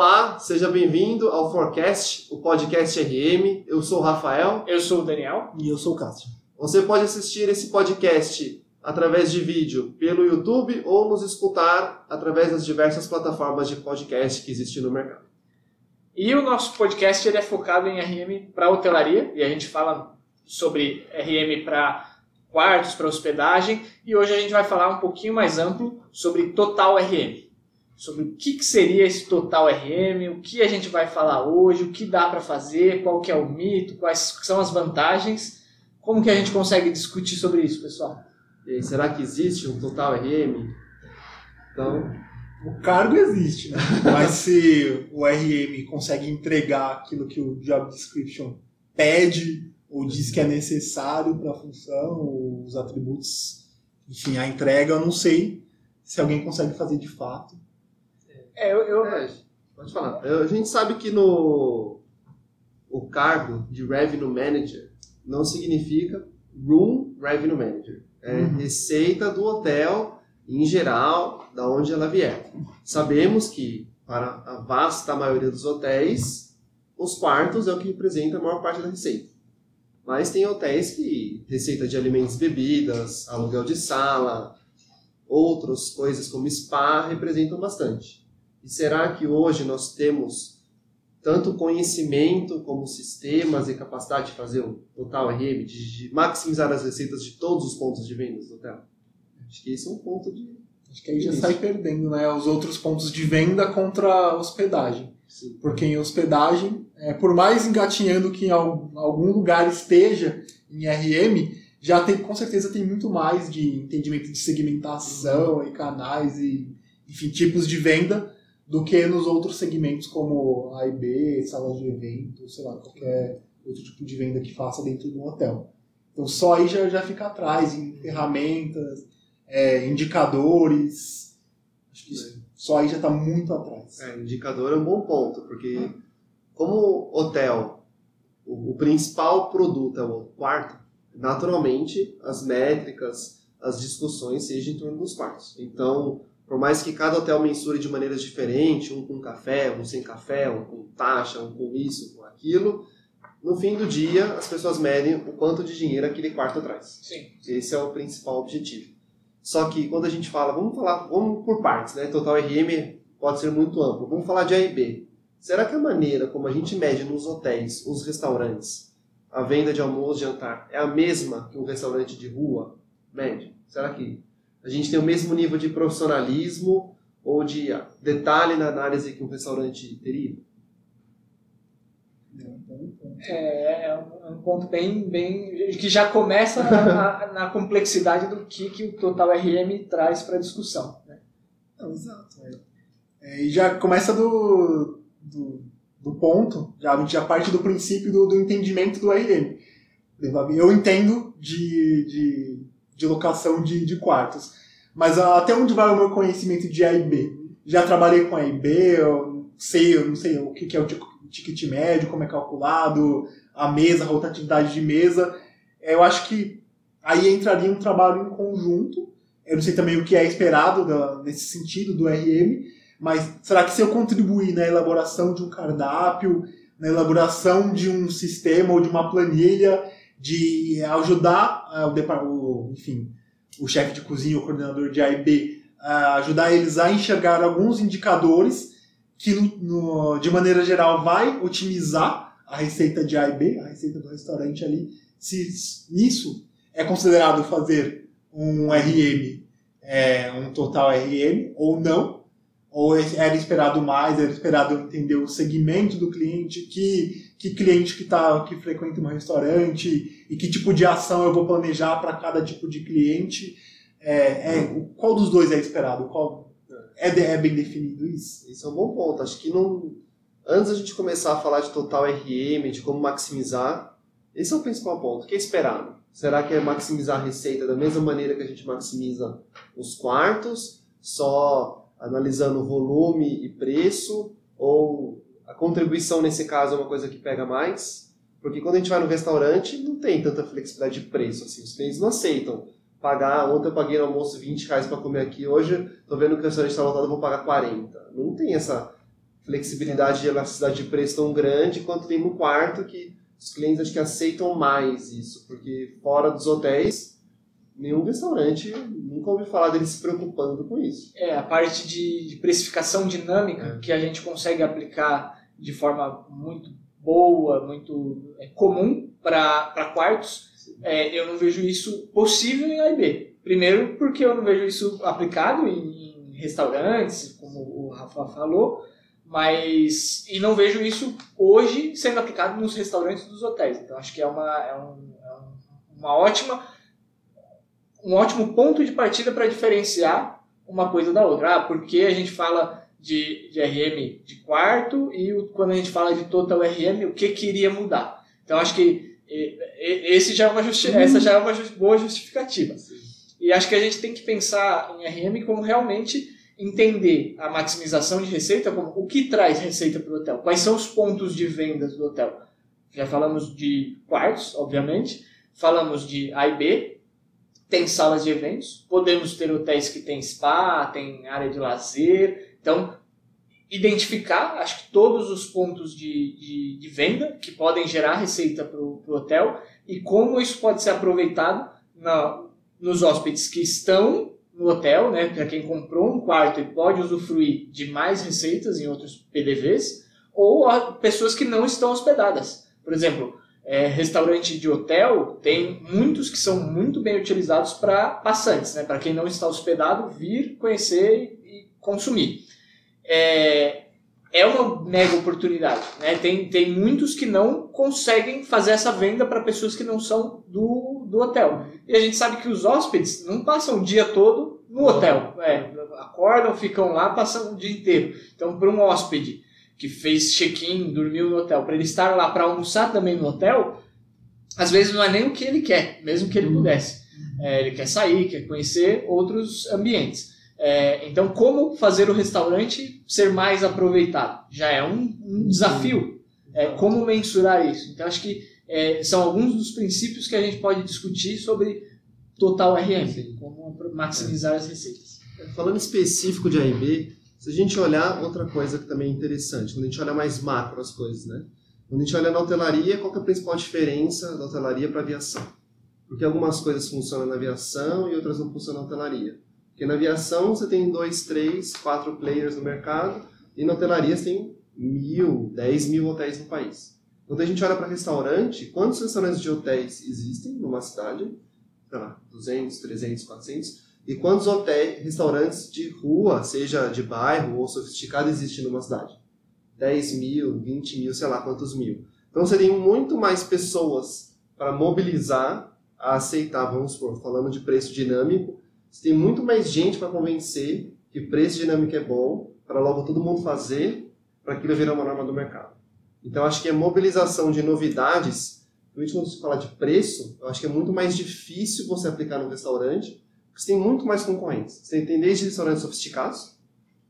Olá, seja bem-vindo ao Forecast, o podcast RM. Eu sou o Rafael. Eu sou o Daniel. E eu sou o Cássio. Você pode assistir esse podcast através de vídeo pelo YouTube ou nos escutar através das diversas plataformas de podcast que existem no mercado. E o nosso podcast ele é focado em RM para hotelaria e a gente fala sobre RM para quartos, para hospedagem e hoje a gente vai falar um pouquinho mais amplo sobre total RM sobre o que, que seria esse total RM, o que a gente vai falar hoje, o que dá para fazer, qual que é o mito, quais são as vantagens, como que a gente consegue discutir sobre isso, pessoal? E será que existe um total RM? Então, o cargo existe, né? mas se o RM consegue entregar aquilo que o job description pede ou diz que é necessário para a função, os atributos, enfim, a entrega, eu não sei se alguém consegue fazer de fato. É, eu, eu... É, pode falar. A gente sabe que no o cargo de Revenue Manager não significa Room Revenue Manager. É uhum. receita do hotel em geral, da onde ela vier. Sabemos que para a vasta maioria dos hotéis, os quartos é o que representa a maior parte da receita. Mas tem hotéis que receita de alimentos e bebidas, aluguel de sala, outras coisas como spa representam bastante. E será que hoje nós temos tanto conhecimento como sistemas e capacidade de fazer o total RM, de maximizar as receitas de todos os pontos de vendas do hotel? Acho que esse é um ponto de. Acho que aí já sai perdendo, né? Os outros pontos de venda contra a hospedagem. Sim. Porque em hospedagem, é, por mais engatinhando que em algum lugar esteja em RM, já tem, com certeza tem muito mais de entendimento de segmentação uhum. e canais e, enfim, tipos de venda do que nos outros segmentos como A e B, salas de evento, sei lá, qualquer outro tipo de venda que faça dentro de um hotel. Então só aí já, já fica atrás em ferramentas, é, indicadores. Acho que só aí já está muito atrás. É, indicador é um bom ponto, porque como hotel, o, o principal produto é o quarto, naturalmente as métricas, as discussões sejam em torno dos quartos. Então, por mais que cada hotel mensure de maneiras diferentes, um com café, um sem café, um com taxa, um com isso, com aquilo, no fim do dia as pessoas medem o quanto de dinheiro aquele quarto traz. Sim. Esse é o principal objetivo. Só que quando a gente fala, vamos falar, vamos por partes, né? Total RM pode ser muito amplo. Vamos falar de A e B. Será que a maneira como a gente mede nos hotéis, nos restaurantes, a venda de almoço jantar é a mesma que um restaurante de rua mede? Será que a gente tem o mesmo nível de profissionalismo ou de detalhe na análise que um restaurante teria? É, é um ponto bem, bem que já começa na, na, complexidade do que, que o Total RM traz para a discussão. Né? Não, exato. É. É, e já começa do, do, do, ponto, já, a gente já parte do princípio do, do entendimento do RM. Eu entendo de, de de locação de, de quartos. Mas até onde vai o meu conhecimento de A e B? Já trabalhei com A e B, eu sei, eu não sei o que é o ticket médio, como é calculado, a mesa, a rotatividade de mesa. Eu acho que aí entraria um trabalho em conjunto. Eu não sei também o que é esperado da, nesse sentido do RM, mas será que se eu contribuir na elaboração de um cardápio, na elaboração de um sistema ou de uma planilha, de ajudar uh, o, enfim, o chefe de cozinha, o coordenador de A e B, uh, ajudar eles a enxergar alguns indicadores que, no, no, de maneira geral, vai otimizar a receita de A e B, a receita do restaurante ali. Se nisso é considerado fazer um RM, é, um total RM ou não, ou era esperado mais, era esperado entender o segmento do cliente, que, que cliente que, tá, que frequenta um restaurante e que tipo de ação eu vou planejar para cada tipo de cliente. É, é, qual dos dois é esperado? Qual, é, é bem definido isso? Isso é um bom ponto. Acho que não, antes a gente começar a falar de total RM, de como maximizar, esse é o principal ponto. O que é esperado? Será que é maximizar a receita da mesma maneira que a gente maximiza os quartos? Só analisando volume e preço, ou a contribuição nesse caso é uma coisa que pega mais? Porque quando a gente vai no restaurante, não tem tanta flexibilidade de preço, assim, os clientes não aceitam pagar, ontem eu paguei no almoço 20 reais para comer aqui, hoje estou vendo que o restaurante está lotado, vou pagar 40. Não tem essa flexibilidade de elasticidade de preço tão grande quanto tem no quarto, que os clientes acho que aceitam mais isso, porque fora dos hotéis, nenhum restaurante nunca ouvi falar deles se preocupando com isso. É, a parte de, de precificação dinâmica é. que a gente consegue aplicar de forma muito boa, muito é, comum para quartos, é, eu não vejo isso possível em A e B. Primeiro, porque eu não vejo isso aplicado em, em restaurantes, como o Rafa falou, mas e não vejo isso hoje sendo aplicado nos restaurantes dos hotéis. Então acho que é uma, é um, é uma ótima um ótimo ponto de partida para diferenciar uma coisa da outra. Ah, porque a gente fala de, de RM de quarto e o, quando a gente fala de total RM, o que queria mudar? Então acho que esse já é uma justi essa já é uma boa justificativa. E acho que a gente tem que pensar em RM como realmente entender a maximização de receita como o que traz receita para o hotel, quais são os pontos de vendas do hotel. Já falamos de quartos, obviamente, falamos de A e B, tem salas de eventos, podemos ter hotéis que tem spa, tem área de lazer. Então, identificar, acho que todos os pontos de, de, de venda que podem gerar receita para o hotel e como isso pode ser aproveitado na, nos hóspedes que estão no hotel, né, para quem comprou um quarto e pode usufruir de mais receitas em outros PDVs, ou pessoas que não estão hospedadas. Por exemplo, é, restaurante de hotel tem muitos que são muito bem utilizados para passantes, né? para quem não está hospedado vir conhecer e consumir. É, é uma mega oportunidade. Né? Tem, tem muitos que não conseguem fazer essa venda para pessoas que não são do, do hotel. E a gente sabe que os hóspedes não passam o dia todo no hotel. É, acordam, ficam lá, passam o dia inteiro. Então, para um hóspede que fez check-in, dormiu no hotel, para ele estar lá para almoçar também no hotel, às vezes não é nem o que ele quer, mesmo que ele uhum. pudesse. É, ele quer sair, quer conhecer outros ambientes. É, então, como fazer o restaurante ser mais aproveitado? Já é um, um desafio. É, como mensurar isso? Então, acho que é, são alguns dos princípios que a gente pode discutir sobre total RM, como maximizar as receitas. Falando específico de AIB, se a gente olhar, outra coisa que também é interessante, quando a gente olha mais macro as coisas, né? Quando a gente olha na hotelaria, qual é a principal diferença da hotelaria para a aviação? Porque algumas coisas funcionam na aviação e outras não funcionam na hotelaria. Porque na aviação você tem dois, três, quatro players no mercado e na hotelaria você tem mil, dez mil hotéis no país. Quando a gente olha para restaurante, quantos restaurantes de hotéis existem numa cidade? Sei lá, 200, 300, 400 e quantos hotéis, restaurantes de rua, seja de bairro ou sofisticado, existem numa cidade? 10 mil, 20 mil, sei lá quantos mil. Então seriam muito mais pessoas para mobilizar a aceitar, vamos supor, falando de preço dinâmico, você tem muito mais gente para convencer que preço dinâmico é bom, para logo todo mundo fazer, para aquilo virar uma norma do mercado. Então acho que a mobilização de novidades, principalmente quando se fala de preço, eu acho que é muito mais difícil você aplicar no restaurante, você tem muito mais concorrentes. Você tem desde restaurantes sofisticados,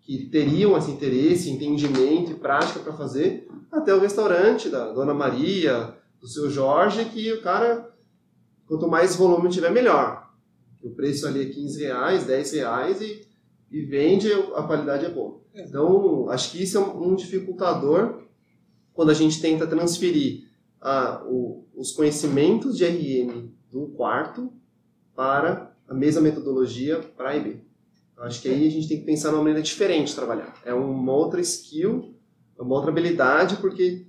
que teriam esse interesse, entendimento e prática para fazer, até o restaurante da Dona Maria, do seu Jorge, que o cara, quanto mais volume tiver, melhor. O preço ali é 15 reais, 10 reais e, e vende, a qualidade é boa. É. Então, acho que isso é um dificultador quando a gente tenta transferir ah, o, os conhecimentos de RM do quarto para a mesma metodologia para A e B. Eu acho que aí a gente tem que pensar numa maneira diferente de trabalhar. É uma outra skill, uma outra habilidade, porque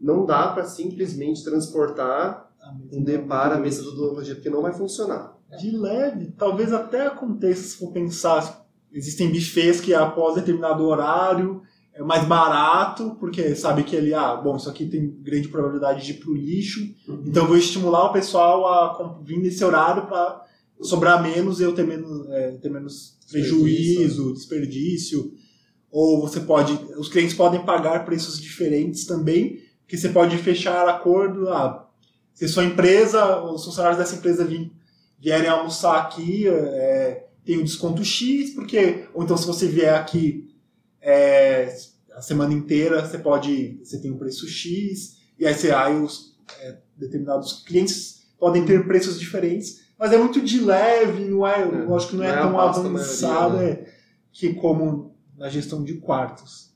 não dá para simplesmente transportar um D para a metodologia, porque não vai funcionar. De leve, talvez até aconteça se for pensar, existem buffets que após determinado horário é mais barato, porque sabe que ele, ah, bom, isso aqui tem grande probabilidade de ir para o lixo, uhum. então vou estimular o pessoal a vir nesse horário para sobrar menos e eu ter menos, é, ter menos prejuízo, desperdício. Ou você pode. Os clientes podem pagar preços diferentes também, que você pode fechar acordo. Ah, se sua empresa, os funcionários dessa empresa vierem almoçar aqui, é, tem um desconto X, porque. Ou então se você vier aqui é, a semana inteira, você pode. Você tem um preço X, e aí, você, aí os é, determinados clientes podem ter preços diferentes mas é muito de leve, não é, é. eu acho que não, é não é, tão avançado né? é, que como na gestão de quartos.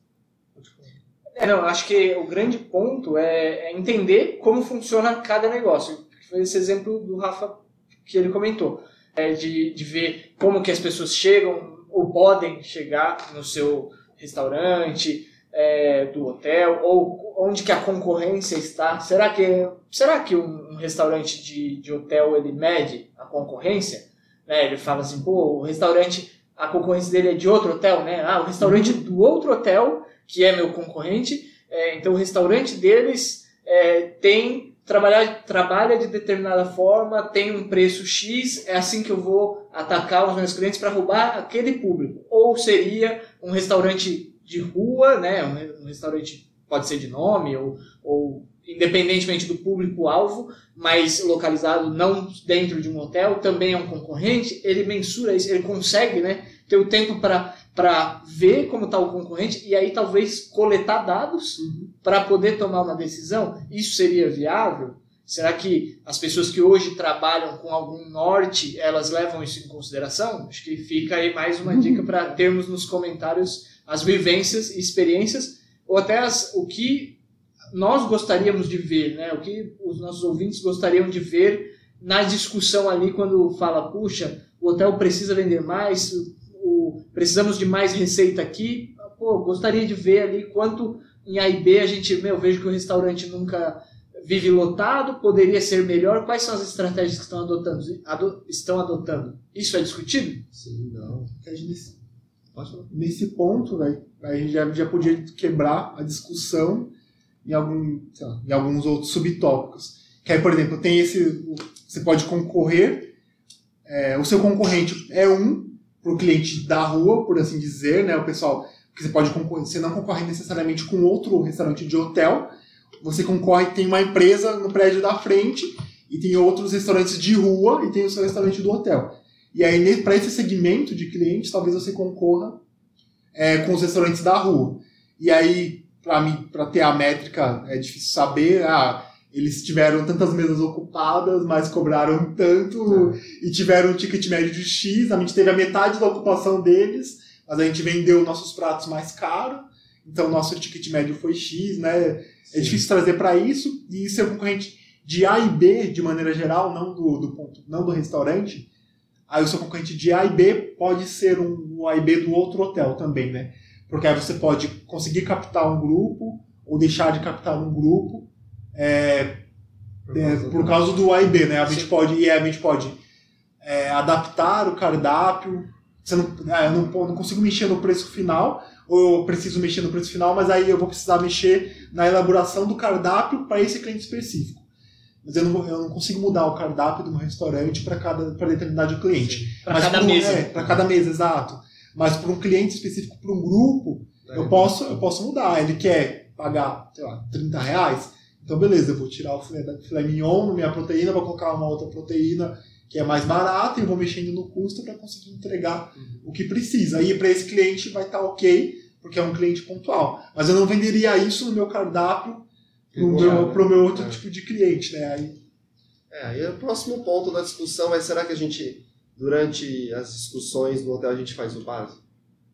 É, não, acho que o grande ponto é, é entender como funciona cada negócio. Foi esse exemplo do Rafa que ele comentou, é de, de ver como que as pessoas chegam ou podem chegar no seu restaurante, é, do hotel, ou onde que a concorrência está. Será que, será que um, um restaurante de, de hotel ele mede a concorrência? Né? Ele fala assim, pô, o restaurante, a concorrência dele é de outro hotel, né? Ah, o restaurante do outro hotel, que é meu concorrente, é, então o restaurante deles é, tem trabalhar, trabalha de determinada forma, tem um preço X, é assim que eu vou atacar os meus clientes para roubar aquele público. Ou seria um restaurante de rua, né? Um, restaurante pode ser de nome ou, ou independentemente do público-alvo, mas localizado não dentro de um hotel, também é um concorrente, ele mensura isso, ele consegue né, ter o tempo para ver como está o concorrente e aí talvez coletar dados uhum. para poder tomar uma decisão. Isso seria viável? Será que as pessoas que hoje trabalham com algum norte, elas levam isso em consideração? Acho que fica aí mais uma dica para termos nos comentários as vivências e experiências, ou até as, o que nós gostaríamos de ver, né? o que os nossos ouvintes gostariam de ver na discussão ali quando fala, puxa, o hotel precisa vender mais, o, precisamos de mais receita aqui. Pô, gostaria de ver ali quanto em A e B a gente, meu, vejo que o restaurante nunca vive lotado, poderia ser melhor. Quais são as estratégias que estão adotando? Ado, estão adotando? Isso é discutido? Sim, não. Nesse, ponto, véio, a gente já, já podia quebrar a discussão em, algum, lá, em alguns outros subtópicos. Que aí, por exemplo, tem esse. Você pode concorrer, é, o seu concorrente é um para o cliente da rua, por assim dizer, né? O pessoal. Você pode concorrer, você não concorre necessariamente com outro restaurante de hotel, você concorre, tem uma empresa no prédio da frente e tem outros restaurantes de rua e tem o seu restaurante do hotel. E aí, para esse segmento de clientes, talvez você concorra é, com os restaurantes da rua. E aí, para ter a métrica é difícil saber. Ah, eles tiveram tantas mesas ocupadas, mas cobraram tanto e tiveram um ticket médio de X. A gente teve a metade da ocupação deles, mas a gente vendeu nossos pratos mais caros. Então, nosso ticket médio foi X, né? É Sim. É difícil trazer para isso. E ser concorrente de A e B, de maneira geral, não do, do ponto, não do restaurante. Aí o seu concorrente de A e B pode ser um, A e B do outro hotel também, né? porque aí você pode conseguir captar um grupo ou deixar de captar um grupo é, por, é, causa, por causa do A e B, né? A gente pode, e a gente pode é, adaptar o cardápio. Você não, é, eu não, não consigo mexer no preço final, ou eu preciso mexer no preço final, mas aí eu vou precisar mexer na elaboração do cardápio para esse cliente específico. Mas eu não, eu não consigo mudar o cardápio de um restaurante para cada para determinado cliente. Para cada mesa. É, para cada mesa, exato. Mas para um cliente específico, para um grupo, é. eu, posso, eu posso mudar. Ele quer pagar, sei lá, 30 reais. Então, beleza, eu vou tirar o filé, filé mignon na minha proteína, vou colocar uma outra proteína que é mais barata e vou mexendo no custo para conseguir entregar uhum. o que precisa. Aí, para esse cliente, vai estar tá ok, porque é um cliente pontual. Mas eu não venderia isso no meu cardápio para o meu, pro meu outro é. tipo de cliente. Né? Aí... É, aí o próximo ponto da discussão é: será que a gente durante as discussões no hotel a gente faz o básico,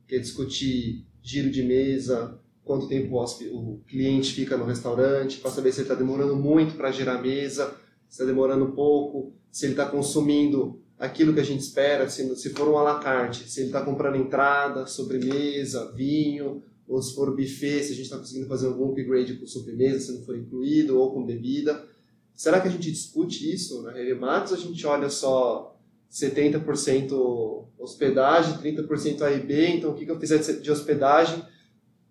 que é discutir giro de mesa, quanto tempo o, cliente fica no restaurante, para saber se ele está demorando muito para girar a mesa, se está demorando pouco, se ele está consumindo aquilo que a gente espera, se, se for um à la carte, se ele está comprando entrada, sobremesa, vinho, ou se for buffet, se a gente está conseguindo fazer algum upgrade com sobremesa, se não for incluído, ou com bebida. Será que a gente discute isso na Revemax ou a gente olha só 70% hospedagem, 30% A e B, então o que, que eu fizer de hospedagem,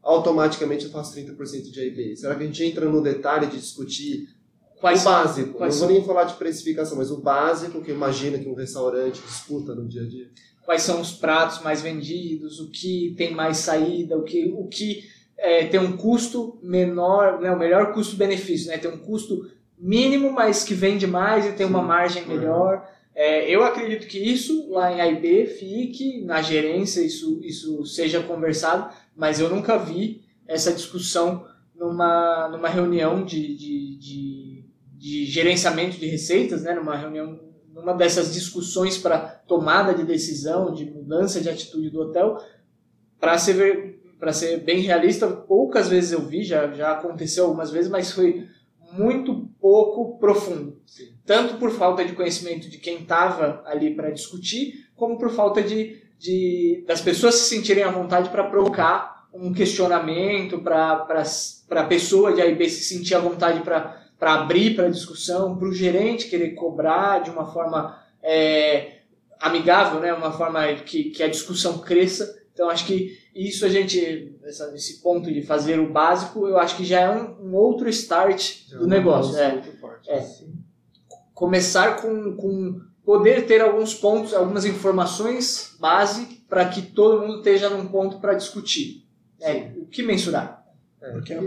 automaticamente eu faço 30% de A e B. Será que a gente entra no detalhe de discutir quais o básico? Quais não vou nem falar de precificação, mas o básico que imagina que um restaurante disputa no dia a dia. Quais são os pratos mais vendidos, o que tem mais saída, o que, o que é, tem um custo menor, né, o melhor custo-benefício, né, tem um custo mínimo, mas que vende mais e tem Sim, uma margem melhor. É, eu acredito que isso lá em AIB fique na gerência, isso, isso seja conversado, mas eu nunca vi essa discussão numa, numa reunião de, de, de, de gerenciamento de receitas, né, numa reunião, numa dessas discussões para tomada de decisão, de mudança de atitude do hotel, para ser para ser bem realista, poucas vezes eu vi, já, já aconteceu algumas vezes, mas foi muito pouco profundo. Sim. Tanto por falta de conhecimento de quem estava ali para discutir, como por falta de, de das pessoas se sentirem à vontade para provocar um questionamento, para a pessoa de AIB se sentir à vontade para abrir para discussão, para o gerente querer cobrar de uma forma é, amigável, né? uma forma que, que a discussão cresça. Então, acho que isso a gente, essa, esse ponto de fazer o básico, eu acho que já é um, um outro start Já do é um negócio. negócio É, muito forte. É. começar com, com poder ter alguns pontos, algumas informações base para que todo mundo esteja num ponto para discutir. É, o que mensurar? É, Porque a,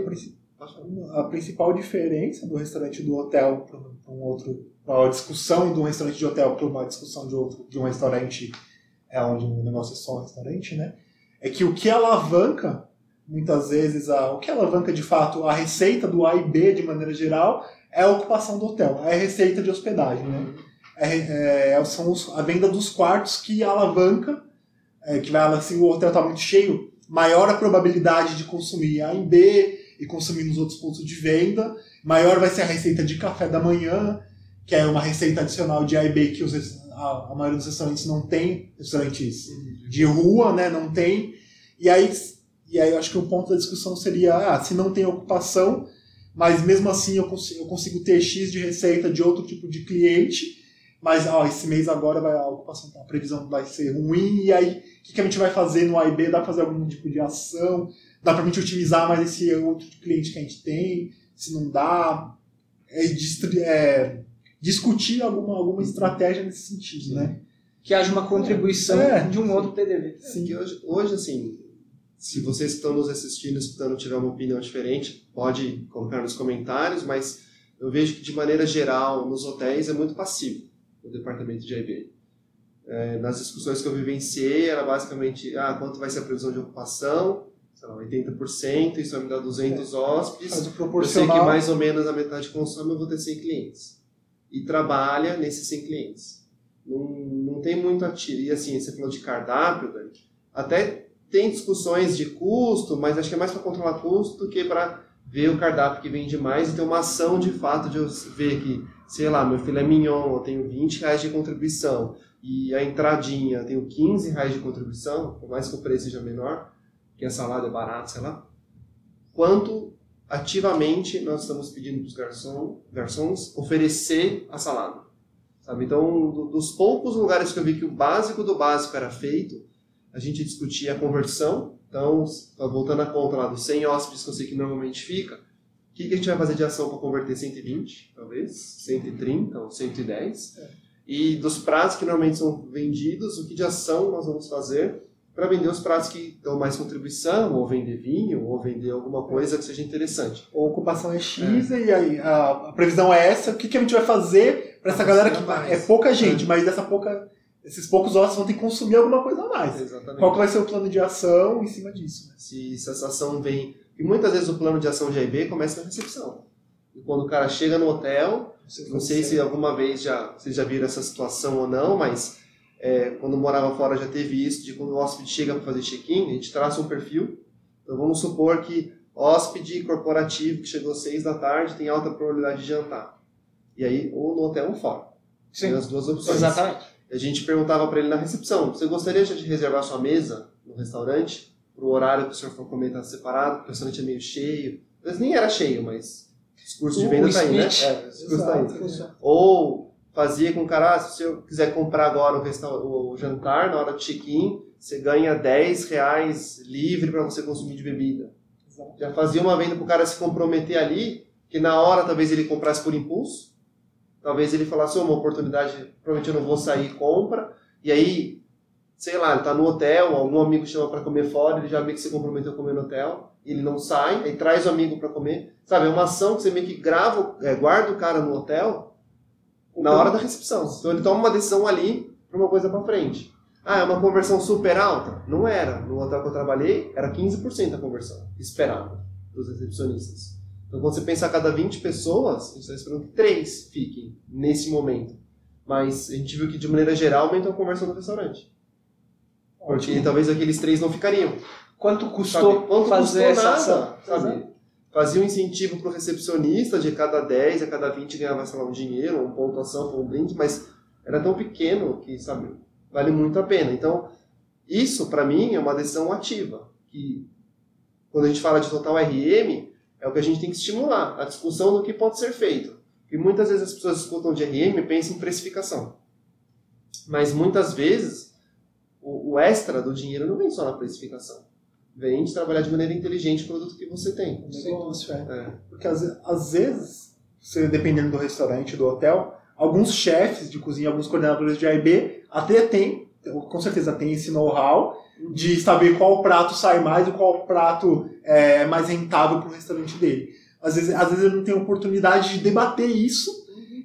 a principal diferença do restaurante do hotel para um outro, a discussão de um restaurante de hotel para uma discussão de outro de um restaurante é onde o negócio é só um restaurante, né? É que o que alavanca muitas vezes a, o que alavanca de fato a receita do A e B de maneira geral é a ocupação do hotel, é a receita de hospedagem, né? É, é, são os- a venda dos quartos que alavanca, é, que vai assim, o hotel está muito cheio, maior a probabilidade de consumir A em B e consumir nos outros pontos de venda, maior vai ser a receita de café da manhã, que é uma receita adicional de A e B que os, a, a maioria dos restaurantes não tem, restaurantes de rua, né, não tem. E aí, e aí eu acho que o ponto da discussão seria, ah, se não tem ocupação, mas mesmo assim eu consigo, eu consigo ter X de receita de outro tipo de cliente, mas ó, esse mês agora vai, a ocupação, a previsão vai ser ruim, e aí o que, que a gente vai fazer no A e B? Dá pra fazer algum tipo de ação? Dá pra gente otimizar mais esse outro cliente que a gente tem? Se não dá? É, é, discutir alguma, alguma estratégia nesse sentido, né? Que haja uma contribuição É. de um outro PDV. Sim. Que hoje, hoje, assim, se vocês estão nos assistindo, escutando, tiver uma opinião diferente, pode colocar nos comentários, mas eu vejo que, de maneira geral, nos hotéis é muito passivo o departamento de IB. É, nas discussões que eu vivenciei, era basicamente, ah, quanto vai ser a previsão de ocupação? Sei lá, 80%, isso vai me dar 200 hóspedes. Faz o Eu sei que mais ou menos a metade consome, eu vou ter 100 clientes. E trabalha nesses 100 clientes. Não, não tem muito a tiro. E assim, você falou de cardápio, Dani. Até tem discussões de custo, mas acho que é mais para controlar custo do que para ver o cardápio que vende mais e ter uma ação de fato de eu ver que, sei lá, meu filé mignon, eu tenho 20 reais de contribuição e a entradinha eu tenho 15 reais de contribuição, por mais que o preço seja menor, que a salada é barata, sei lá. Quanto ativamente nós estamos pedindo para os garçom, garçons oferecer a salada. Sabe? Então, do- dos poucos lugares que eu vi que o básico do básico era feito, a gente discutia a conversão. Então, voltando à conta lá dos 100 hóspedes que eu sei que normalmente fica, o que, que a gente vai fazer de ação para converter 120, talvez, 130 ou 110? E dos pratos que normalmente são vendidos, o que de ação nós vamos fazer para vender os pratos que dão mais contribuição, ou vender vinho, ou vender alguma coisa que seja interessante. A ocupação é X e aí a, a previsão é essa. O que, que a gente vai fazer para essa galera que mais. é pouca gente, mas dessa pouca, esses poucos hóspedes vão ter que consumir alguma coisa a mais. Exatamente. Qual que vai ser o plano de ação em cima disso? né? se, se essa ação vem. E muitas vezes o plano de ação de AIB começa na recepção. E quando o cara chega no hotel, não sei se alguma vez já, vocês já viram essa situação ou não, mas é, quando morava fora já teve isso, de quando o hóspede chega para fazer check-in, a gente traça um perfil. Então vamos supor que hóspede corporativo que chegou às seis da tarde tem alta probabilidade de jantar. E aí, ou no hotel ou fora. Tem Sim, as duas opções. exatamente. A gente perguntava para ele na recepção: você gostaria de reservar sua mesa no restaurante? Para o horário que o senhor for comer estar separado, porque o restaurante é meio cheio. Às vezes nem era cheio, mas o discurso de venda está aí, né? É, o discurso tá. Exato. Ou fazia com o cara, ah, se senhor quiser comprar agora o, resta- o jantar na hora do check-in, você ganha 10 reais livre para você consumir de bebida. Exato. Já fazia uma venda para o cara se comprometer ali, que na hora talvez ele comprasse por impulso, talvez ele falasse, "Ô, uma oportunidade, provavelmente eu não vou sair, compra, e aí, sei lá, ele tá no hotel, algum amigo chama para comer fora, ele já meio que se comprometeu a comer no hotel, ele não sai, aí traz o amigo para comer, sabe, é uma ação que você meio que grava, é, guarda o cara no hotel na hora da recepção. Então ele toma uma decisão ali para uma coisa para frente. Ah, é uma conversão super alta? Não era. No hotel que eu trabalhei, era 15% a conversão esperada dos recepcionistas. Então, quando você pensa a cada 20 pessoas, a gente está esperando que 3 fiquem nesse momento. Mas a gente viu que, de maneira geral, aumenta a conversão do restaurante. Porque talvez aqueles 3 não ficariam. quanto custou sabe? Quanto fazer custou essa ação. nada, sabe? Fazia um incentivo pro recepcionista de cada 10, a cada 20 ganhava, sei lá, um dinheiro, uma pontuação um brinde, mas era tão pequeno que, sabe, vale muito a pena. Então, isso, para mim, é uma decisão ativa. Que, quando a gente fala de total RM, é o que a gente tem que estimular, a discussão do que pode ser feito. E muitas vezes as pessoas escutam de RM e pensam em precificação. Mas muitas vezes, o, o extra do dinheiro não vem só na precificação. Vem de trabalhar de maneira inteligente o produto que você tem. Negócio, é. É. Porque às, às vezes, você, dependendo do restaurante, do hotel, alguns chefes de cozinha, alguns coordenadores de AIB até tem, com certeza tem esse know-how de saber qual prato sai mais e qual prato é mais rentável para o restaurante dele. Às vezes, às vezes ele não tem oportunidade de debater isso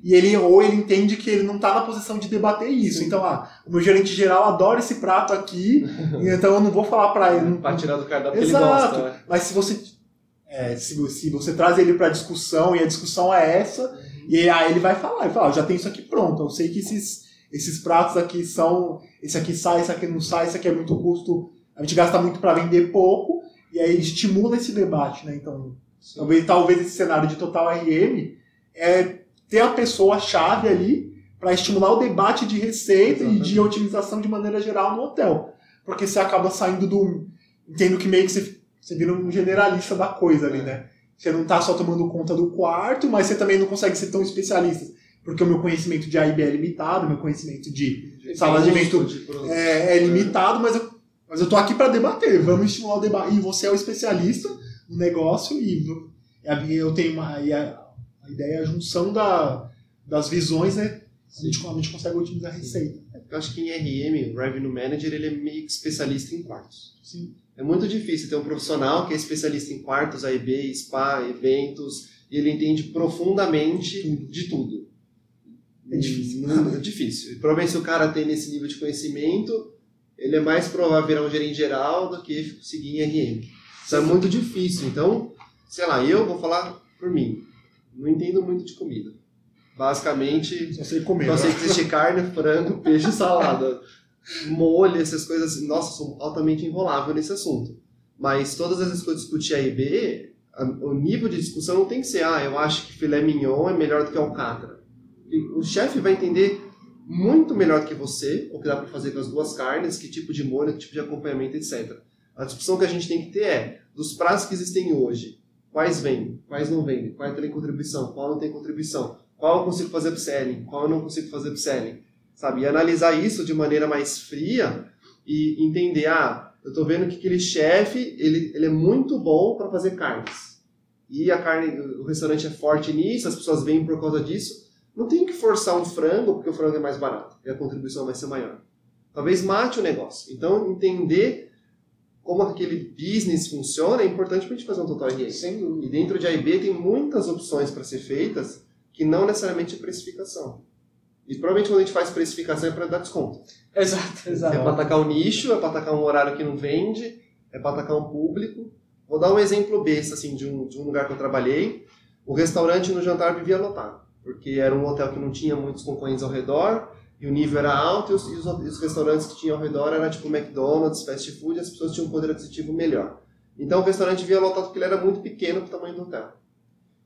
e ele ou ele entende que ele não está na posição de debater isso. Então, ah, o meu gerente geral adora esse prato aqui, então eu não vou falar para ele. Para tirar do cardápio que ele Exato. gosta. né? Mas se você é, se, se você traz ele para discussão e a discussão é essa, e aí ele vai falar, ele fala, "Ó, já tem isso aqui pronto, eu sei que esses, esses pratos aqui são, esse aqui sai, esse aqui não sai, esse aqui é muito custo, a gente gasta muito para vender pouco, e aí estimula esse debate, né? Então, talvez, talvez esse cenário de total RM é ter a pessoa chave ali para estimular o debate de receita e de Exatamente. otimização de maneira geral no hotel. Porque você acaba saindo do. Entendo que meio que você, você vira um generalista da coisa ali, né? Você não tá só tomando conta do quarto, mas você também não consegue ser tão especialista. Porque o meu conhecimento de AIB é limitado, meu conhecimento de sala de evento de produtos. é, é limitado, mas eu, mas eu tô aqui para debater. Vamos estimular o debate. E você é o especialista no negócio e eu tenho uma. e a, a ideia é a junção da, das visões, né? A gente, a gente consegue otimizar a receita. Eu acho que em RM, o Revenue Manager, ele é meio que especialista em quartos. Sim. É muito difícil ter um profissional que é especialista em quartos, AIB, spa, eventos, e ele entende profundamente de tudo. É difícil. Não- é difícil. E provavelmente se o cara tem nesse nível de conhecimento, ele é mais provável virar um gerente geral do que seguir em RM. Isso é muito difícil. Então, sei lá, eu vou falar por mim. Não entendo muito de comida. Basicamente, Só sei comer. sei né? que existe carne, frango, peixe, salada. Molho, essas coisas. Nossa, sou altamente enrolável nesse assunto. Mas todas as vezes que eu discuti A e B, o nível de discussão não tem que ser, ah, eu acho que filé mignon é melhor do que alcatra. O chefe vai entender muito melhor do que você o que dá para fazer com as duas carnes, que tipo de molho, que tipo de acompanhamento, etc. A discussão que a gente tem que ter é, dos pratos que existem hoje, quais vendem, quais não vendem, qual tem contribuição, qual não tem contribuição, qual eu consigo fazer upselling, qual eu não consigo fazer upselling, sabe? E analisar isso de maneira mais fria e entender, ah, eu tô vendo que aquele chefe, ele, ele é muito bom para fazer carnes. E a carne, o restaurante é forte nisso, as pessoas vêm por causa disso. Não tem que forçar um frango, porque o frango é mais barato e a contribuição vai ser maior. Talvez mate o negócio. Então, entender como aquele business funciona é importante para a gente fazer um total RA. Sem dúvida. E dentro de AIB tem muitas opções para ser feitas que não necessariamente é precificação. E provavelmente quando a gente faz precificação é para dar desconto. Exato, É exato. para atacar o nicho, é para atacar um horário que não vende, é para atacar um público. Vou dar um exemplo besta assim, de, um, de um lugar que eu trabalhei. O restaurante no jantar vivia lotado, porque era um hotel que não tinha muitos concorrentes ao redor, e o nível era alto, e os, e os, restaurantes que tinham ao redor era tipo McDonald's, fast food, e as pessoas tinham um poder aquisitivo melhor. Então o restaurante via lotado porque ele era muito pequeno para o tamanho do hotel.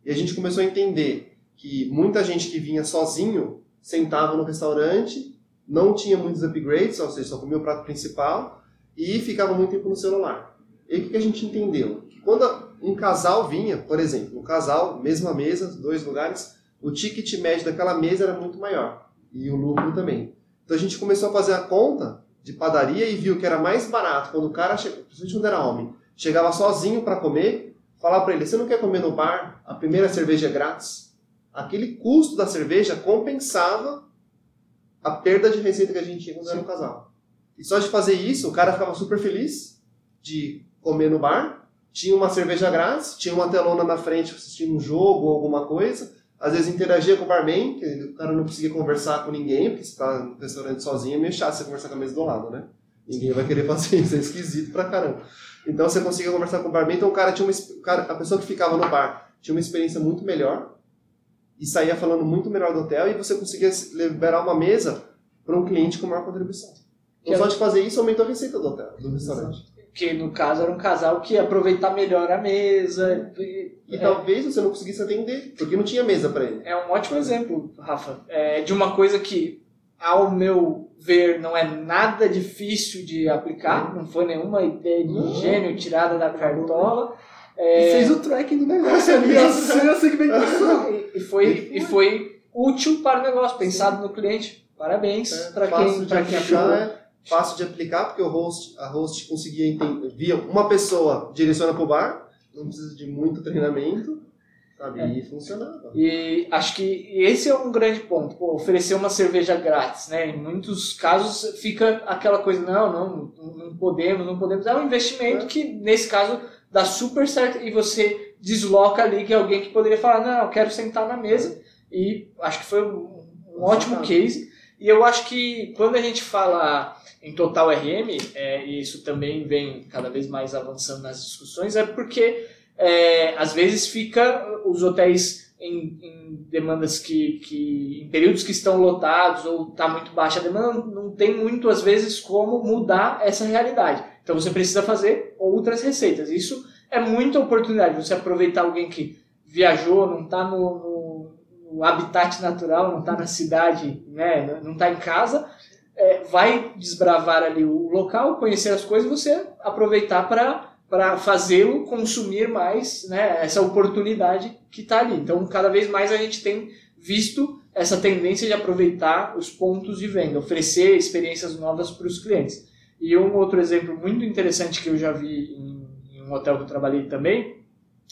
E a gente começou a entender que muita gente que vinha sozinho sentava no restaurante, não tinha muitos upgrades, ou seja, só comia o prato principal, e ficava muito tempo no celular. E o que a gente entendeu? Que quando um casal vinha, por exemplo, um casal, mesma mesa, dois lugares, o ticket médio daquela mesa era muito maior. E o lucro também. Então a gente começou a fazer a conta de padaria e viu que era mais barato quando o cara, principalmente quando era homem, chegava sozinho para comer, falar para ele: você não quer comer no bar? A primeira cerveja é grátis. Aquele custo da cerveja compensava a perda de receita que a gente tinha quando era um casal. E só de fazer isso, o cara ficava super feliz de comer no bar, tinha uma cerveja grátis, tinha uma telona na frente assistindo um jogo ou alguma coisa, às vezes interagia com o barman, que o cara não conseguia conversar com ninguém, porque você está no restaurante sozinho, é meio chato você conversar com a mesa do lado, né? Ninguém vai querer fazer isso, é esquisito pra caramba. Então você conseguia conversar com o barman, então o cara tinha uma, o cara, a pessoa que ficava no bar tinha uma experiência muito melhor e saía falando muito melhor do hotel e você conseguia liberar uma mesa para um cliente com maior contribuição. Então, só de fazer isso aumentou a receita do hotel, do restaurante. Que no caso era um casal que ia aproveitar melhor a mesa. E, e é, talvez você não conseguisse atender, porque não tinha mesa para ele. É um ótimo exemplo, Rafa, é, de uma coisa que, ao meu ver, não é nada difícil de aplicar, não foi nenhuma ideia de gênio tirada da cartola. É... fez o tracking do negócio ali, a segmentação. E, e, foi, e foi útil para o negócio, pensado no cliente. Parabéns é, para quem, pra quem achou. Fácil de aplicar, porque o host, a host conseguia entender, via uma pessoa direciona para o bar, não precisa de muito treinamento, sabe? É. E funcionava. E acho que esse é um grande ponto, pô, oferecer uma cerveja grátis, né? Em muitos casos fica aquela coisa, não, não, não podemos, não podemos. É um investimento é. que, nesse caso, dá super certo e você desloca ali que é alguém que poderia falar, não, eu quero sentar na mesa e acho que foi um, um ótimo case. E eu acho que quando a gente fala em total RM, é, e isso também vem cada vez mais avançando nas discussões, é porque é, às vezes fica os hotéis em, em, demandas que, que em períodos que estão lotados ou está muito baixa a demanda, não, tem muito às vezes como mudar essa realidade. Então você precisa fazer outras receitas. Isso é muita oportunidade. Você aproveitar alguém que viajou, não está no, no, no, habitat natural, não está na cidade, né, não está em casa, é, vai desbravar ali o local, conhecer as coisas, você aproveitar para para fazê-lo consumir mais né, essa oportunidade que está ali. Então, cada vez mais a gente tem visto essa tendência de aproveitar os pontos de venda, oferecer experiências novas para os clientes. E um outro exemplo muito interessante que eu já vi em, em um hotel que eu trabalhei também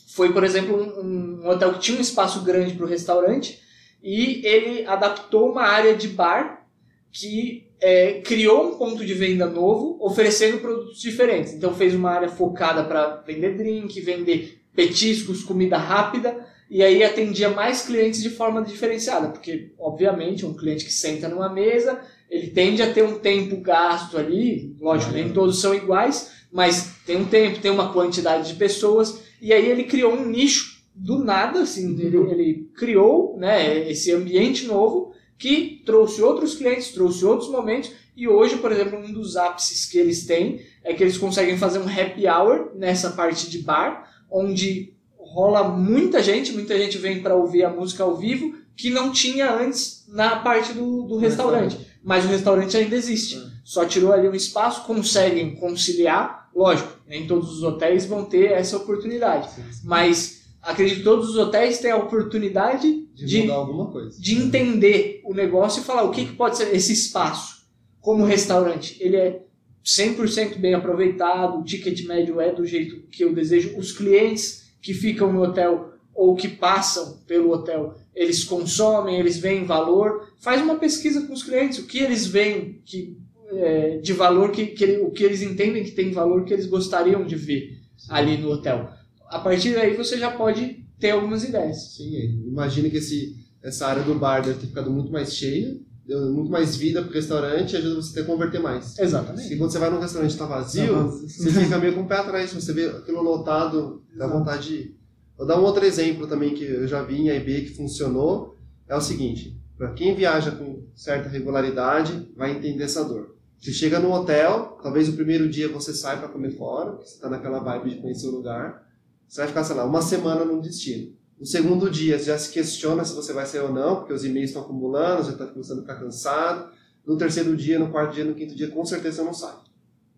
foi, por exemplo, um, um hotel que tinha um espaço grande para o restaurante e ele adaptou uma área de bar que é, criou um ponto de venda novo, oferecendo produtos diferentes. Então fez uma área focada para vender drink, vender petiscos, comida rápida, e aí atendia mais clientes de forma diferenciada, porque obviamente um cliente que senta numa mesa, ele tende a ter um tempo gasto ali, lógico, nem todos são iguais, mas tem um tempo, tem uma quantidade de pessoas, e aí ele criou um nicho do nada, assim, ele, ele criou né, esse ambiente novo que trouxe outros clientes, trouxe outros momentos, e hoje, por exemplo, um dos ápices que eles têm é que eles conseguem fazer um happy hour nessa parte de bar, onde rola muita gente, muita gente vem para ouvir a música ao vivo, que não tinha antes na parte do, do restaurante. Mas o restaurante ainda existe. É. Só tirou ali um espaço, conseguem conciliar. Lógico, nem todos os hotéis vão ter essa oportunidade. Mas acredito que todos os hotéis têm a oportunidade de, de mudar alguma coisa. De entender o negócio e falar o que, que pode ser esse espaço. Como restaurante, ele é 100% bem aproveitado, o ticket médio é do jeito que eu desejo. Os clientes que ficam no hotel ou que passam pelo hotel, eles consomem, eles veem valor. Faz uma pesquisa com os clientes, o que eles veem que, é, de valor, que, que, o que eles entendem que tem valor, que eles gostariam de ver ali no hotel a partir daí você já pode ter algumas ideias. Sim, imagina que esse, essa área do bar deve ter ficado muito mais cheia, deu muito mais vida pro restaurante e ajuda você a converter mais. Exatamente. E quando você vai num restaurante e está vazio, tá você fica meio com o pé atrás, você vê aquilo lotado, dá vontade de ir. Vou dar um outro exemplo também que eu já vi em AIB que funcionou, é o seguinte, para quem viaja com certa regularidade, vai entender essa dor. Você chega no hotel, talvez o primeiro dia você sai para comer fora, você está naquela vibe de conhecer o lugar, você vai ficar, sei lá, uma semana num destino. No segundo dia, você já se questiona se você vai sair ou não, porque os e-mails estão acumulando, já está começando a ficar cansado. No terceiro dia, no quarto dia, no quinto dia, com certeza você não sai.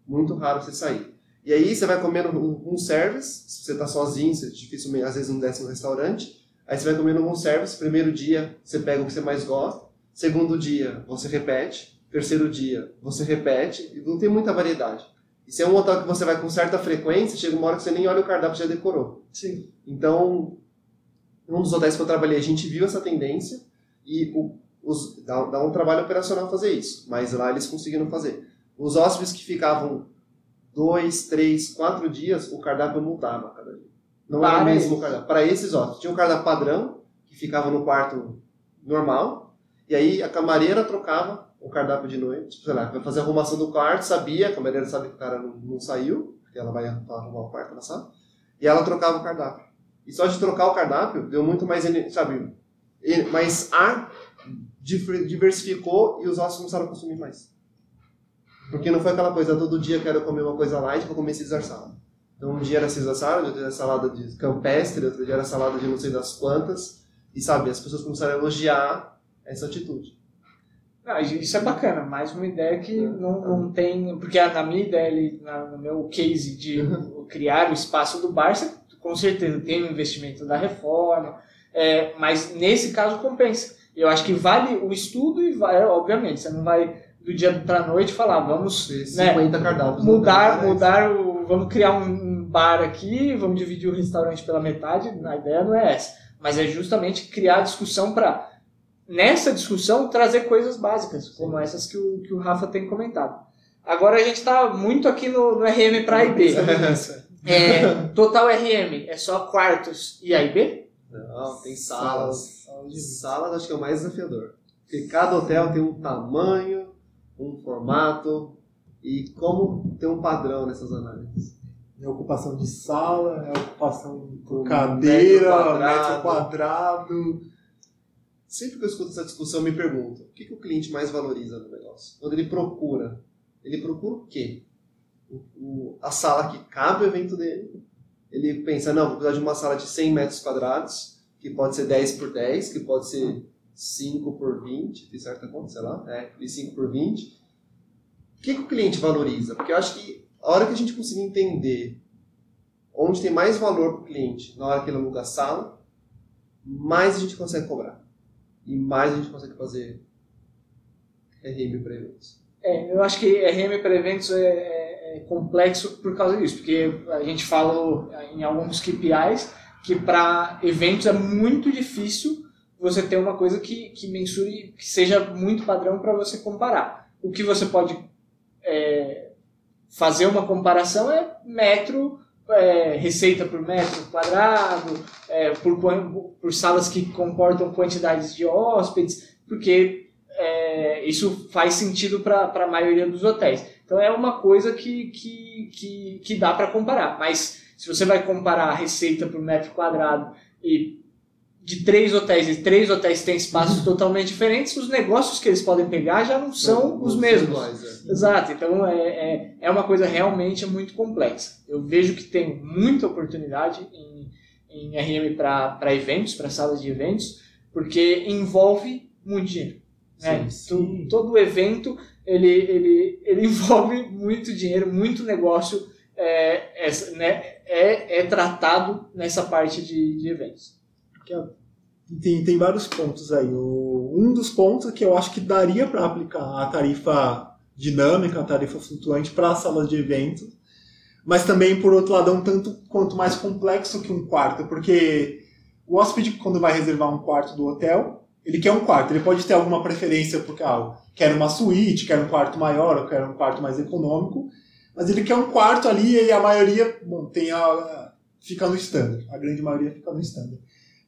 Muito raro você sair. E aí você vai comendo um, service, se você está sozinho, você dificilmente, às vezes não desce no restaurante. Aí você vai comendo um service, primeiro dia você pega o que você mais gosta, segundo dia você repete, terceiro dia você repete, e não tem muita variedade. E se é um hotel que você vai com certa frequência, chega uma hora que você nem olha o cardápio já decorou. Sim. Então, um dos hotéis que eu trabalhei, a gente viu essa tendência e o, os, dá, dá, um trabalho operacional fazer isso, mas lá eles conseguiram fazer. Os hóspedes que ficavam dois, três, quatro dias, o cardápio mudava cada dia. Não Para era o mesmo cardápio. Para esses hóspedes. Tinha um cardápio padrão, que ficava no quarto normal, e aí a camareira trocava o cardápio de noite, sei lá, vai fazer a arrumação do quarto, sabia, a camareira sabe que o cara não, não saiu, porque ela vai arrumar o quarto na sala, e ela trocava o cardápio. E só de trocar o cardápio, deu muito mais, sabe, mais ar, diversificou e os ossos começaram a consumir mais. Porque não foi aquela coisa, todo dia quero comer uma coisa light, vou comer Caesar salad. Então um dia era Caesar salad, outro dia era salada de campestre, outro dia era salada de não sei das quantas. E sabe, as pessoas começaram a elogiar essa atitude. Não, isso é bacana, mais uma ideia que não, não tem. Porque na minha ideia, ali, na, no meu case de criar o espaço do Barça, com certeza tem o investimento da reforma, é, mas nesse caso compensa. Eu acho que vale o estudo e vai, obviamente, você não vai do dia para a noite falar, vamos 50 né, cardápios mudar, mudar o, vamos criar um bar aqui, vamos dividir o restaurante pela metade. A ideia não é essa, mas é justamente criar discussão para nessa discussão trazer coisas básicas, como essas que o, que o Rafa tem comentado. Agora a gente está muito aqui no, no RM para A e B. É, total RM é só quartos e A e B? Não, tem salas. Salas, salas acho que é o mais desafiador. Porque cada hotel tem um tamanho, um formato e como ter um padrão nessas análises. É ocupação de sala, é ocupação por cadeira, metro quadrado. metro quadrado. Sempre que eu escuto essa discussão, me pergunto: o que, que o cliente mais valoriza no negócio? Quando ele procura, ele procura o quê? O, o, a sala que cabe o evento dele. Ele pensa: não, vou precisar de uma sala de 100 metros quadrados, que pode ser 10 por 10, que pode ser 5 por 20, tem certa conta, sei lá, é, de 5 por 20. O que, que o cliente valoriza? Porque eu acho que a hora que a gente conseguir entender onde tem mais valor para o cliente na hora que ele aluga a sala, mais a gente consegue cobrar. E mais a gente consegue fazer RM para eventos. É, eu acho que RM para eventos é, é, é, complexo por causa disso, porque a gente falou em alguns KPIs que para eventos é muito difícil você ter uma coisa que, que mensure, que seja muito padrão para você comparar. O que você pode é, fazer uma comparação é metro, é, receita por metro quadrado, é, por, por salas que comportam quantidades de hóspedes, porque é, isso faz sentido para a maioria dos hotéis. Então é uma coisa que, que, que, que dá para comparar. Mas se você vai comparar a receita por metro quadrado e de três hotéis e três hotéis têm espaços uhum. totalmente diferentes, os negócios que eles podem pegar já não são não, os não mesmos. Iguais, é. Exato, então é, é, é, uma coisa realmente muito complexa. Eu vejo que tem muita oportunidade em, em RM para eventos, para salas de eventos, porque envolve muito dinheiro. Né? Sim, Todo evento ele, ele, ele envolve muito dinheiro, muito negócio é, é, né, é, é tratado nessa parte de, de eventos. Tem, tem vários pontos aí. O, um dos pontos que eu acho que daria para aplicar a tarifa dinâmica, a tarifa flutuante para salas de eventos, mas também, por outro lado, é um tanto quanto mais complexo que um quarto, porque o hóspede, quando vai reservar um quarto do hotel, ele quer um quarto. Ele pode ter alguma preferência porque ah, quer uma suíte, quer um quarto maior, ou quer um quarto mais econômico, mas ele quer um quarto ali e a maioria, bom, tem a, fica no standard. A grande maioria fica no standard.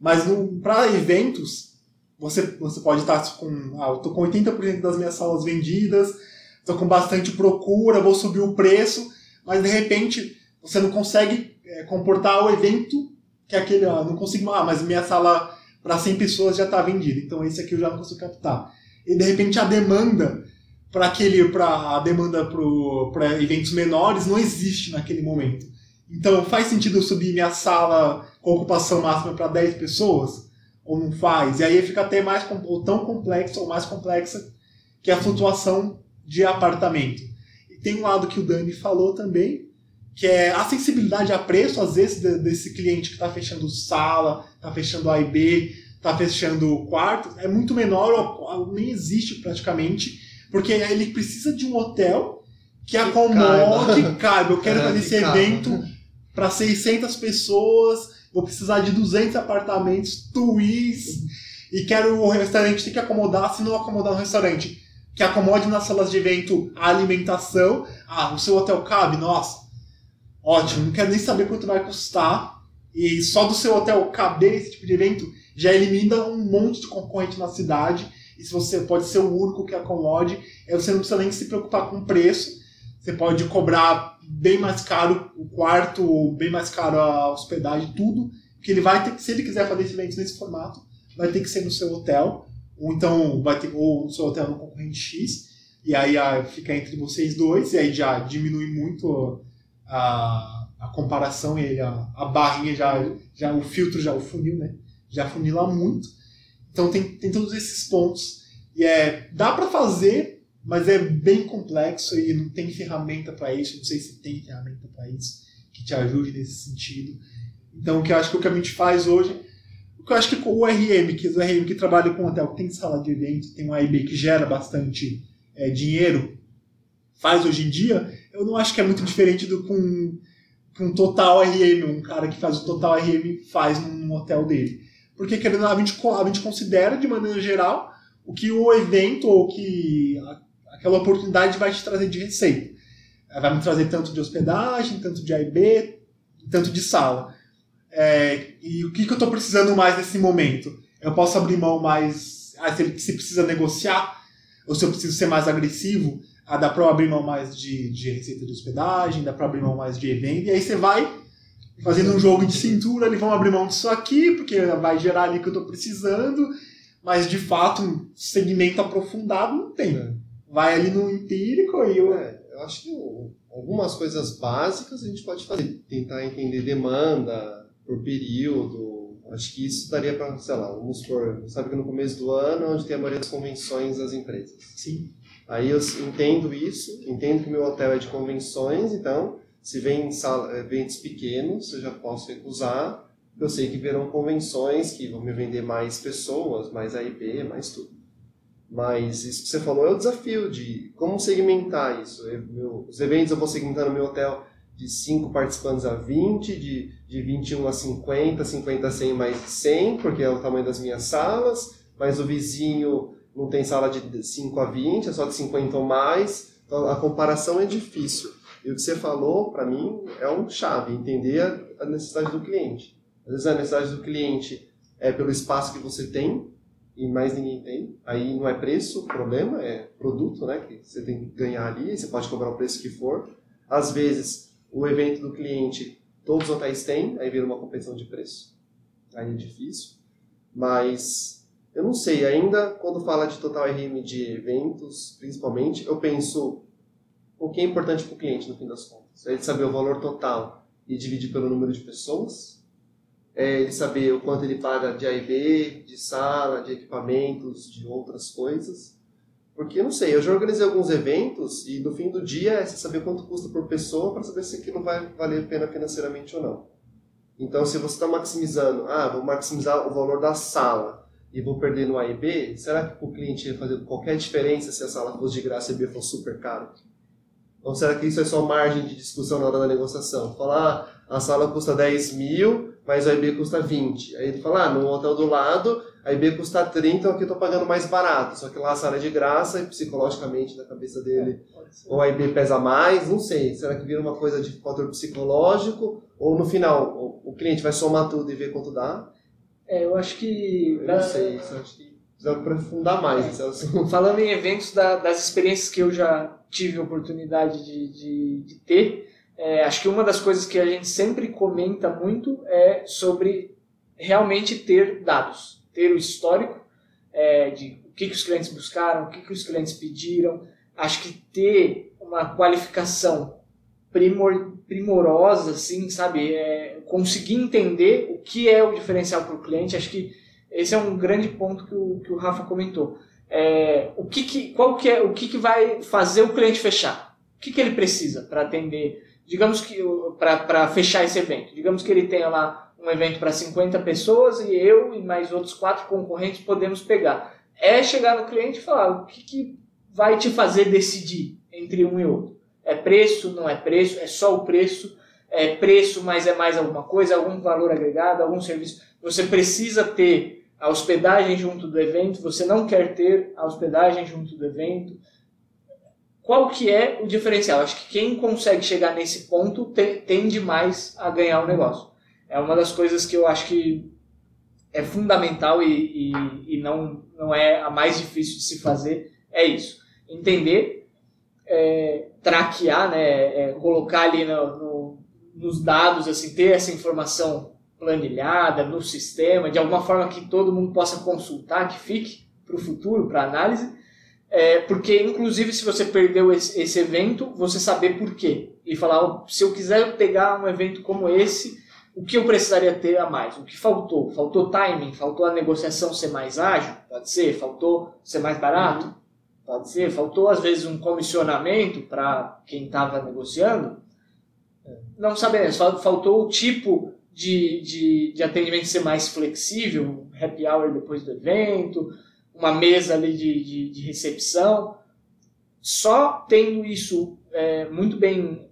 Mas para eventos, você, você pode estar com. Ah, eu tô com 80% das minhas salas vendidas, estou com bastante procura, vou subir o preço, mas de repente você não consegue é, comportar o evento que é aquele. Ah, não consigo. Ah, mas minha sala para 100 pessoas já está vendida, então esse aqui eu já não consigo captar. E de repente a demanda para aquele para a demanda para eventos menores não existe naquele momento. Então faz sentido eu subir minha sala com ocupação máxima para 10 pessoas? Ou não faz? E aí fica até mais ou tão complexo ou mais complexa que a flutuação de apartamento. E tem um lado que o Dani falou também, que é a sensibilidade a preço, às vezes, desse cliente que está fechando sala, está fechando A e B, está fechando quarto, é muito menor, nem existe praticamente, porque ele precisa de um hotel que acomode, que caiba. Eu quero é, fazer esse evento para 600 pessoas vou precisar de 200 apartamentos, twins, e quero o restaurante ter que acomodar, se não acomodar no restaurante, que acomode nas salas de evento a alimentação. Ah, o seu hotel cabe? Nossa, ótimo, não quero nem saber quanto vai custar. E só do seu hotel caber esse tipo de evento já elimina um monte de concorrente na cidade. E se você pode ser o único que acomode, você não precisa nem se preocupar com o preço. Você pode cobrar bem mais caro o quarto, bem mais caro a hospedagem, tudo. Que ele vai ter que, se ele quiser fazer esse evento nesse formato, vai ter que ser no seu hotel, ou então vai ter ou no seu hotel no concorrente X. e aí a, fica entre vocês dois, e aí já diminui muito a, a comparação, e a, a barrinha já, já, o filtro já, o funil, né? Já funila muito. Então tem, tem todos esses pontos. E é, dá para fazer, mas é bem complexo e não tem ferramenta para isso. Não sei se tem ferramenta para isso que te ajude nesse sentido. Então, o que eu acho que o que a gente faz hoje, o que eu acho que o RM, que é o RM que trabalha com hotel, que tem sala de evento, tem um AIB que gera bastante é, dinheiro, faz hoje em dia, eu não acho que é muito diferente do com um total RM, um cara que faz o total RM faz num hotel dele. Porque querendo a gente, a gente considera de maneira geral o que o evento ou que a, aquela oportunidade vai te trazer de receita. Vai me trazer tanto de hospedagem, tanto de AIB, tanto de sala. É, e o que, que eu estou precisando mais nesse momento? Eu posso abrir mão mais. Ah, se, se precisa negociar, ou se eu preciso ser mais agressivo, ah, dá para abrir mão mais de, de receita de hospedagem, dá para abrir mão mais de evento, e aí você vai fazendo um jogo de cintura, eles vão abrir mão disso aqui, porque vai gerar ali que eu estou precisando, mas de fato, um segmento aprofundado não tem. Vai ali no empírico e eu. É, eu acho que algumas coisas básicas a gente pode fazer. Tentar entender demanda por período. Acho que isso daria para, sei lá, vamos supor, sabe que no começo do ano é onde tem a maioria das convenções das empresas. Sim. Aí eu entendo isso, entendo que meu hotel é de convenções, então se vem eventos pequenos, eu já posso recusar. Eu sei que virão convenções que vão me vender mais pessoas, mais AIB, mais tudo. Mas isso que você falou é o desafio de como segmentar isso. Eu, meu, os eventos eu vou segmentar no meu hotel de 5 participantes a 20, de, de 21 a 50, 50 a 100 mais 100, porque é o tamanho das minhas salas, mas o vizinho não tem sala de 5 a 20, é só de 50 ou mais. Então a comparação é difícil. E o que você falou, para mim, é um chave, entender a necessidade do cliente. Às vezes a necessidade do cliente é pelo espaço que você tem e mais ninguém tem. Aí não é preço o problema, é produto, né? Que você tem que ganhar ali, você pode cobrar o preço que for. Às vezes o evento do cliente todos os hotéis têm, aí vira uma competição de preço. Aí é difícil. Mas eu não sei, ainda quando fala de total RM de eventos, principalmente, eu penso o que é importante para o cliente no fim das contas. É ele saber o valor total e dividir pelo número de pessoas. É ele saber o quanto ele paga de AIB, de sala, de equipamentos, de outras coisas. Porque, não sei, eu já organizei alguns eventos e no fim do dia é saber quanto custa por pessoa para saber se aquilo vai valer a pena financeiramente ou não. Então, se você está maximizando, ah, vou maximizar o valor da sala e vou perder no A e B, será que para o cliente ia fazer qualquer diferença se a sala fosse de graça e B fosse super caro? Ou será que isso é só margem de discussão na hora da negociação? Falar, ah, a sala custa 10 mil, mas a IB custa 20. Aí ele fala, ah, no hotel do lado, a IB custa 30, aqui eu estou pagando mais barato. Só que lá a sala é de graça e psicologicamente na cabeça dele, é, ou a IB pesa mais, não sei. Será que vira uma coisa de fator psicológico? Ou no final, o cliente vai somar tudo e ver quanto dá? É, eu acho que... Eu não sei, isso acho que precisa aprofundar mais. É. Falando em eventos, da, das experiências que eu já tive a oportunidade de, de, de ter, é, acho que uma das coisas que a gente sempre comenta muito é sobre realmente ter dados, ter o histórico é, de o que, que os clientes buscaram, o que, que os clientes pediram. Acho que ter uma qualificação primor, primorosa, assim, sabe? É, conseguir entender o que é o diferencial para o cliente, acho que esse é um grande ponto que o, que o Rafa comentou é, o que, que qual que é o que, que vai fazer o cliente fechar? O que, que ele precisa para atender? Digamos que para fechar esse evento, digamos que ele tenha lá um evento para 50 pessoas e eu e mais outros quatro concorrentes podemos pegar. É chegar no cliente e falar o que, que vai te fazer decidir entre um e outro. É preço, não é preço, é só o preço, é preço, mas é mais alguma coisa, algum valor agregado, algum serviço. Você precisa ter a hospedagem junto do evento, você não quer ter a hospedagem junto do evento. Qual que é o diferencial? Acho que quem consegue chegar nesse ponto tende mais a ganhar o negócio. É uma das coisas que eu acho que é fundamental e, e, e não, não é a mais difícil de se fazer, é isso. Entender, é, traquear, né, é, colocar ali no, no, nos dados, assim, ter essa informação planilhada no sistema, de alguma forma que todo mundo possa consultar, que fique para o futuro, para análise. É, porque, inclusive, se você perdeu esse, esse, evento, você saber por quê. E falar, se eu quiser pegar um evento como esse, o que eu precisaria ter a mais? O que faltou? Faltou timing? Faltou a negociação ser mais ágil? Pode ser. Faltou ser mais barato? Uhum. Pode ser. Faltou, às vezes, um comissionamento para quem estava negociando? Não sabemos. Faltou o tipo de, de, de atendimento ser mais flexível, happy hour depois do evento, uma mesa ali de, de, de recepção. Só tendo isso é, muito bem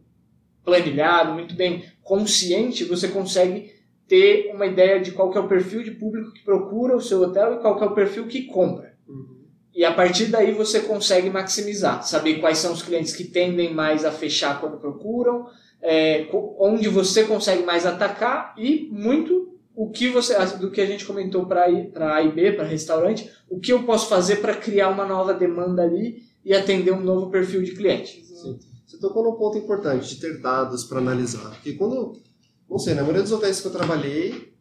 planilhado, muito bem consciente, você consegue ter uma ideia de qual é o perfil de público que procura o seu hotel e qual é o perfil que compra. Uhum. E a partir daí você consegue maximizar, saber quais são os clientes que tendem mais a fechar quando procuram, é, onde você consegue mais atacar e muito o que você do que a gente comentou para A e B, para restaurante, o que eu posso fazer para criar uma nova demanda ali e atender um novo perfil de cliente. Você tocou num ponto importante de ter dados para analisar, porque quando não sei, na maioria dos hotéis que eu trabalhei,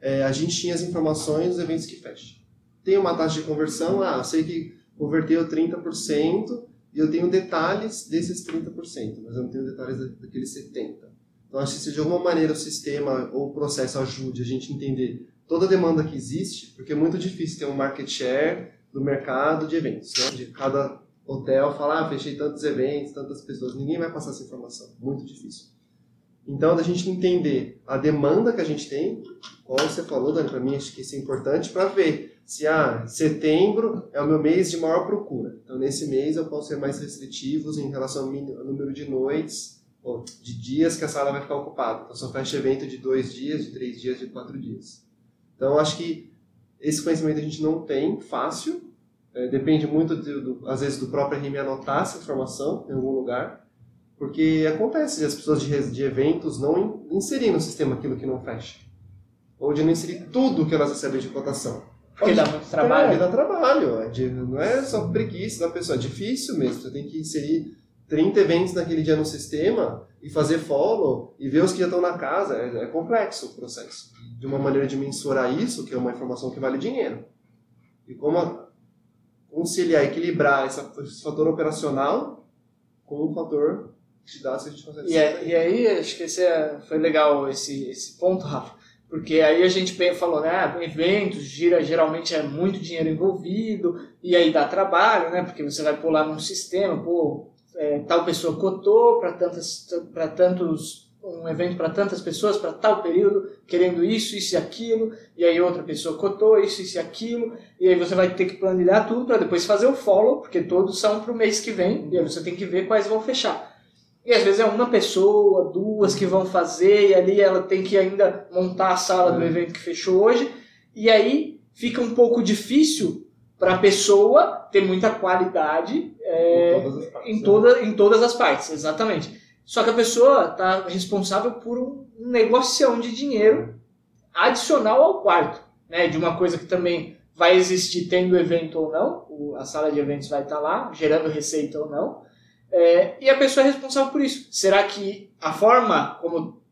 é, a gente tinha as informações dos eventos que fecham. Tem uma taxa de conversão, ah, sei que converteu 30%, e eu tenho detalhes desses 30%, mas eu não tenho detalhes daqueles 70%. Então, acho que se de alguma maneira o sistema ou o processo ajude a gente entender toda a demanda que existe, porque é muito difícil ter um market share do mercado de eventos, né? de cada hotel falar, ah, fechei tantos eventos, tantas pessoas, ninguém vai passar essa informação, muito difícil. Então, da gente entender a demanda que a gente tem, como você falou, Dani, para mim acho que isso é importante para ver se ah, setembro é o meu mês de maior procura. Então, nesse mês eu posso ser mais restritivos em relação ao número de noites de dias que a sala vai ficar ocupada. Então, só fecha evento de dois dias, de três dias, de quatro dias. Então, acho que esse conhecimento a gente não tem fácil. É, depende muito, do, do, às vezes, do próprio RM anotar essa informação em algum lugar. Porque acontece de as pessoas de, de eventos não inserirem no sistema aquilo que não fecha. Ou de não inserir tudo que elas recebem de cotação. Porque dá muito trabalho. É, dá trabalho. É não é só preguiça da pessoa, é difícil mesmo. Você tem que inserir 30 eventos naquele dia no sistema e fazer follow e ver os que já estão na casa. É, é complexo o processo. De uma maneira de mensurar isso, que é uma informação que vale dinheiro. E como conciliar, equilibrar esse fator operacional com o fator de dados que a gente consegue e, é, e aí, acho que esse é, foi legal esse, esse ponto, Rafa porque aí a gente falou, né, ah, eventos, gira, geralmente é muito dinheiro envolvido, e aí dá trabalho, né, porque você vai pular num sistema, pô, é, tal pessoa cotou para tantas, para tantos, um evento para tantas pessoas, para tal período, querendo isso, isso e aquilo, e aí outra pessoa cotou isso, isso e aquilo, e aí você vai ter que planilhar tudo para depois fazer o follow, porque todos são para o mês que vem, e aí você tem que ver quais vão fechar. E às vezes é uma pessoa, duas que vão fazer, e ali ela tem que ainda montar a sala do uhum. evento que fechou hoje. E aí fica um pouco difícil para a pessoa ter muita qualidade é, em, todas partes, em, toda, né? em todas as partes, exatamente. Só que a pessoa está responsável por um negociação de dinheiro adicional ao quarto, né? De uma coisa que também vai existir tendo evento ou não, a sala de eventos vai estar tá lá, gerando receita ou não, é, e a pessoa é responsável por isso. Será que a forma como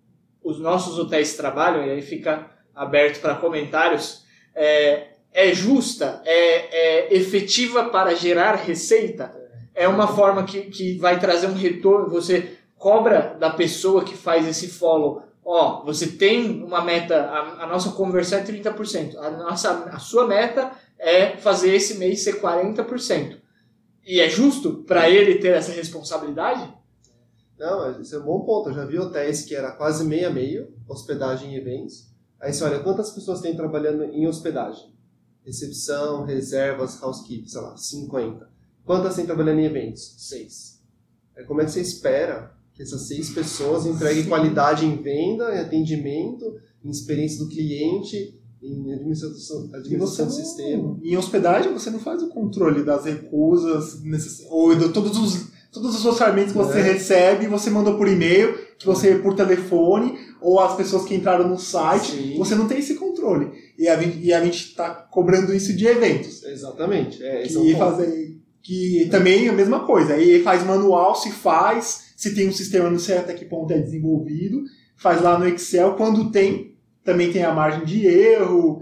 os nossos hotéis trabalham, e aí fica aberto para comentários, é, é justa, é, é, efetiva para gerar receita? É uma forma que, que vai trazer um retorno, você cobra da pessoa que faz esse follow, ó, você tem uma meta, a, a nossa conversão é 30%, a, nossa, a sua meta é fazer esse mês ser 40%. E é justo para ele ter essa responsabilidade? Não, isso é um bom ponto. Eu já vi hotéis que era quase meia meio, hospedagem e eventos. Aí você olha, quantas pessoas tem trabalhando em hospedagem? Recepção, reservas, housekeeping, sei lá, 50. Quantas tem trabalhando em eventos? Seis. Aí como é que você espera que essas seis pessoas entreguem Sim. qualidade em venda, em atendimento, em experiência do cliente em administração, administração do sistema. Em hospedagem, você não faz o controle das recusas, ou de todos os, todos os orçamentos que você é. recebe, você mandou por e-mail, que você por telefone, ou as pessoas que entraram no site, Sim. você não tem esse controle. E a, e a gente está cobrando isso de eventos. Exatamente. É, que, é fazer, que também é a mesma coisa. Aí faz manual, se faz, se tem um sistema, não sei até que ponto é desenvolvido, faz lá no Excel, quando tem também tem a margem de erro.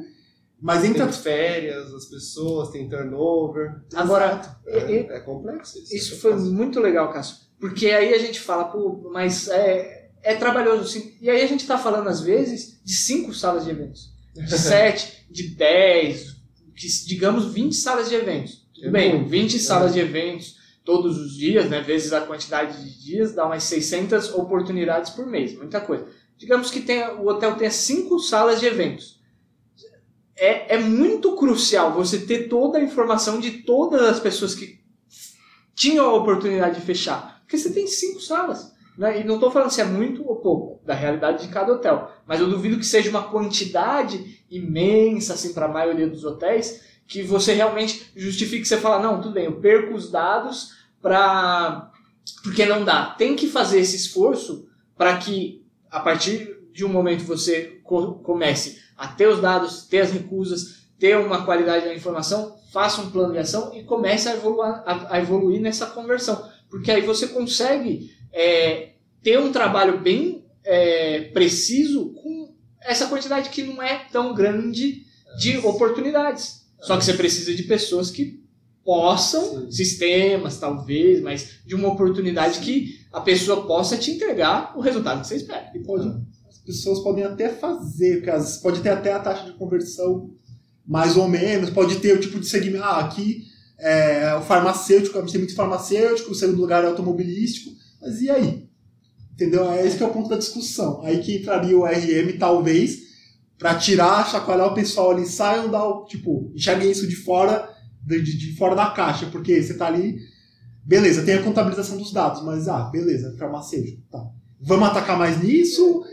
Mas entra. Tem férias, as pessoas, tem turnover. Agora, É, e- é complexo isso. Isso é foi complexo. muito legal, Cássio. Porque aí a gente fala, pô, mas é, é trabalhoso sim. E aí a gente tá falando, às vezes, de cinco salas de eventos. De sete, de dez, que, digamos 20 salas de eventos. Tudo É bem, muito, 20 é. salas de eventos todos os dias, né, vezes a quantidade de dias, dá umas 600 oportunidades por mês. Muita coisa. Digamos que tenha, o hotel tenha cinco salas de eventos. É, é muito crucial você ter toda a informação de todas as pessoas que tinham a oportunidade de fechar. Porque você tem cinco salas. Né? E não estou falando se é muito ou pouco, da realidade de cada hotel. Mas eu duvido que seja uma quantidade imensa assim, para a maioria dos hotéis que você realmente justifique você falar, não, tudo bem, eu perco os dados para. Porque não dá. Tem que fazer esse esforço para que, a partir de um momento, você co- comece a ter os dados, ter as recusas, ter uma qualidade da informação, faça um plano de ação e comece a, a evoluir nessa conversão. Porque aí você consegue é, ter um trabalho bem é, preciso com essa quantidade que não é tão grande de oportunidades. Só que você precisa de pessoas que possam, Sim. sistemas talvez, mas de uma oportunidade que a pessoa possa te entregar o resultado que você espera. E pode, as pessoas podem até fazer, porque pode ter até a taxa de conversão mais ou menos, pode ter o tipo de segmento. Ah, aqui é o farmacêutico, a gente tem muito farmacêutico, o segundo lugar é automobilístico, mas e aí? Entendeu? É esse que é o ponto da discussão. Aí que entraria o RM, talvez, para tirar, chacoalhar o pessoal ali, saiam da. Tipo, enxerguem isso de fora, de, de- fora da caixa, porque você tá ali. Beleza, tem a contabilização dos dados, mas ah, beleza, farmacêutico, tá. Vamos atacar mais nisso?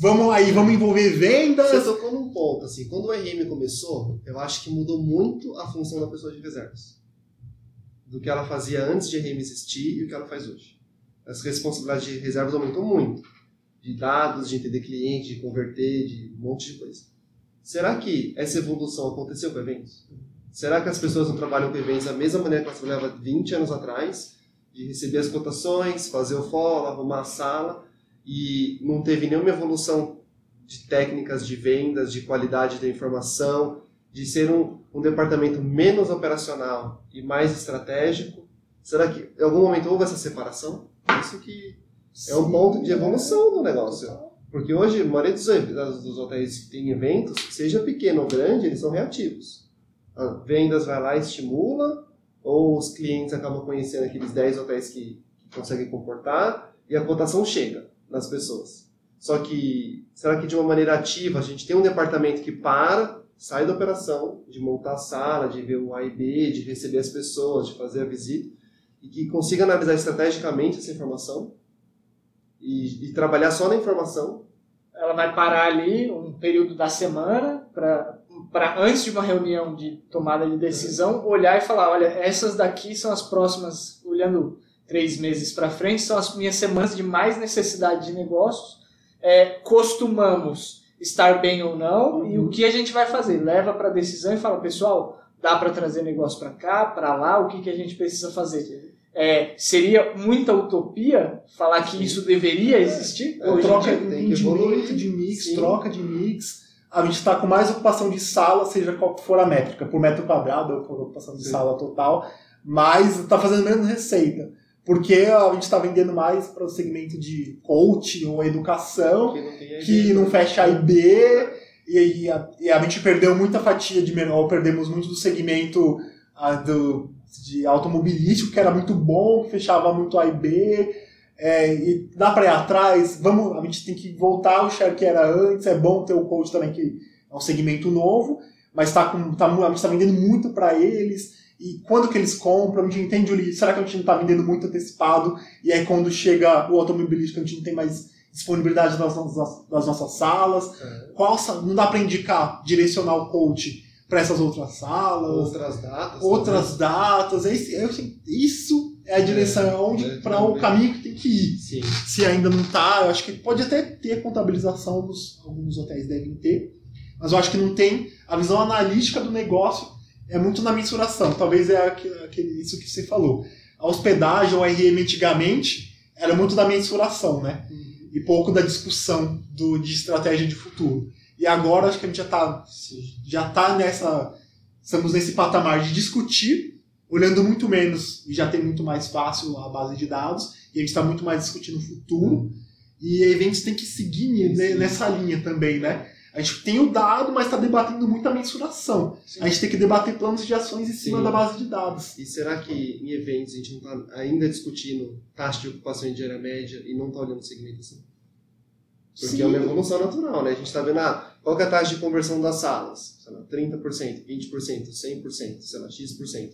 Vamos aí, vamos envolver Você vendas? tocou num ponto, assim, quando o RM começou, eu acho que mudou muito a função da pessoa de reservas. Do que ela fazia antes de RM existir e o que ela faz hoje. As responsabilidades de reservas aumentou muito. De dados, de entender cliente, de converter, de um monte de coisa. Será que essa evolução aconteceu com eventos? Será que as pessoas não trabalham com eventos da mesma maneira que elas trabalhavam 20 anos atrás? De receber as cotações, fazer o follow, arrumar a sala e não teve nenhuma evolução de técnicas de vendas, de qualidade da informação, de ser um, um departamento menos operacional e mais estratégico? Será que em algum momento houve essa separação? Isso que é um ponto de evolução do negócio. Porque hoje, a maioria dos, hotéis que tem eventos, seja pequeno ou grande, eles são reativos. A vendas vai lá estimula, ou os clientes acabam conhecendo aqueles 10 hotéis que, que conseguem comportar, e a cotação chega nas pessoas. Só que, será que de uma maneira ativa, a gente tem um departamento que para, sai da operação, de montar a sala, de ver o A e B, de receber as pessoas, de fazer a visita, e que consiga analisar estrategicamente essa informação, e, e trabalhar só na informação, Ela vai parar ali um período da semana para antes de uma reunião de tomada de decisão olhar e falar, olha, essas daqui são as próximas, olhando três meses para frente, são as minhas semanas de mais necessidade de negócios. É, costumamos estar bem ou não e o que a gente vai fazer? Leva para a decisão e fala, pessoal, dá para trazer negócio para cá, para lá, o que, que a gente precisa fazer? É, seria muita utopia falar que isso deveria existir? É, hoje em troca de tem que evoluir. de mix, Sim. troca de mix. A gente está com mais ocupação de sala, seja qual for a métrica, por metro quadrado ou por ocupação de Sim. sala total, mas está fazendo menos receita. Porque a gente está vendendo mais para o segmento de coach ou educação, que não que não fecha A e e, a, e a gente perdeu muita fatia de menor, perdemos muito do segmento ah, do, de automobilístico, que era muito bom, que fechava muito A e B, é, e dá para ir atrás, vamos, a gente tem que voltar ao share que era antes, é bom ter o coach também, que é um segmento novo, mas tá com, tá, a gente está vendendo muito para eles, e quando que eles compram, a gente entende o lead, será que a gente não está vendendo muito antecipado, e aí quando chega o automobilístico a gente não tem mais disponibilidade das, nossas- das nossas salas, É. qual não dá para indicar, direcionar o coach para essas outras salas, outras datas. outras datas, esse, isso é a direção, é onde é, para o também. caminho que tem que ir. Sim. Se ainda não tá, eu acho que pode até ter contabilização, alguns, alguns hotéis devem ter, mas eu acho que não tem. A visão analítica do negócio é muito na mensuração, talvez é aquele, isso que você falou. A hospedagem, o RM antigamente, era muito da mensuração, né? E pouco da discussão do, de estratégia de futuro. E agora acho que a gente já está já tá nessa. Estamos nesse patamar de discutir, olhando muito menos e já tem muito mais fácil a base de dados, e a gente está muito mais discutindo o futuro. E eventos tem que seguir Sim. nessa linha também, né? A gente tem o dado, mas está debatendo muito a mensuração. Sim. A gente tem que debater planos de ações em cima Sim. da base de dados. E será que em eventos a gente não está ainda discutindo taxa de ocupação em diária média e não está olhando segmentação? Porque Sim. é uma evolução natural, né? A gente está vendo, ah, qual é a taxa de conversão das salas? Sei lá, 30%, 20%, 100%, sei lá, X%.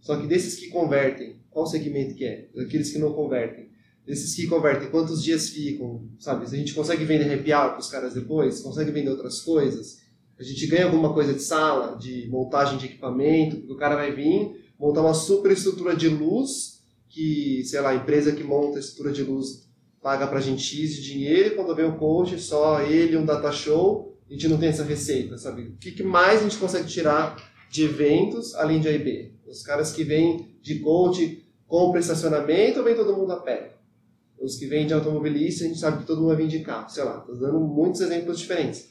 Só que desses que convertem, qual segmento que é? Daqueles que não convertem esses que convertem, quantos dias ficam, sabe? Se a gente consegue vender hour para os caras depois, consegue vender outras coisas, a gente ganha alguma coisa de sala, de montagem de equipamento, porque o cara vai vir montar uma super estrutura de luz, que, sei lá, a empresa que monta a estrutura de luz paga para a gente X de dinheiro, e quando vem o coach, só ele, um data show, a gente não tem essa receita, sabe? O que mais a gente consegue tirar de eventos além de A e B? Os caras que vêm de coach, compra estacionamento ou vem todo mundo a pé? Os que vêm de automobilista, a gente sabe que todo mundo vai vir de carro, sei lá, estou dando muitos exemplos diferentes.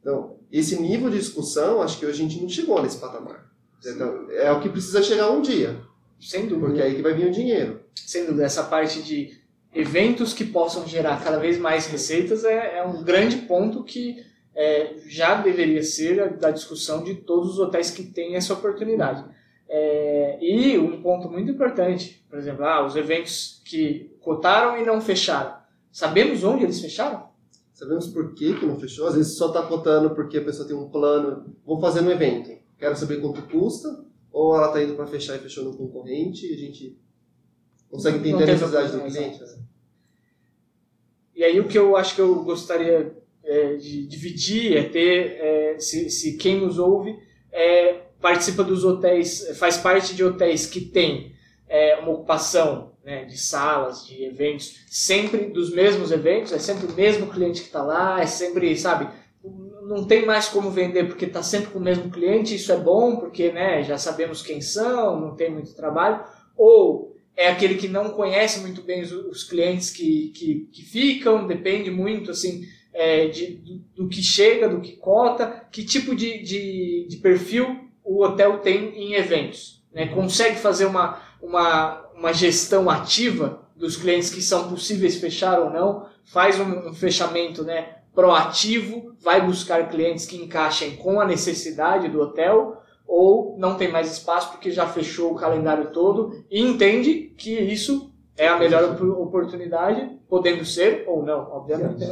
Então, esse nível de discussão, acho que hoje a gente não chegou nesse patamar. Então, é o que precisa chegar um dia. Sem dúvida. Porque é aí que vai vir o dinheiro. Sem dúvida, essa parte de eventos que possam gerar cada vez mais receitas é, é um grande ponto que é, já deveria ser da discussão de todos os hotéis que têm essa oportunidade. É, e um ponto muito importante, por exemplo, ah, os eventos que cotaram e não fecharam. Sabemos onde eles fecharam? Sabemos por que, que não fechou. Às vezes só está cotando porque a pessoa tem um plano. Vou fazer um evento, quero saber quanto custa. Ou ela está indo para fechar e fechou no concorrente e a gente consegue entender a necessidade do cliente. Né? E aí o que eu acho que eu gostaria é, de dividir é ter, é, se, se quem nos ouve é, participa dos hotéis, faz parte de hotéis que tem é, uma ocupação né, de salas, de eventos, sempre dos mesmos eventos, é sempre o mesmo cliente que está lá, é sempre, sabe, não tem mais como vender porque está sempre com o mesmo cliente, isso é bom porque né, já sabemos quem são, não tem muito trabalho, ou é aquele que não conhece muito bem os, os clientes que, que, que, ficam, depende muito assim é, de, do, do, que chega, do que cota, que tipo de, de, de perfil o hotel tem em eventos. Né? Consegue fazer uma, uma, uma gestão ativa dos clientes que são possíveis fechar ou não, faz um, um fechamento né, proativo, vai buscar clientes que encaixem com a necessidade do hotel, ou não tem mais espaço porque já fechou o calendário todo e entende que isso é a melhor oportunidade, podendo ser ou não, obviamente.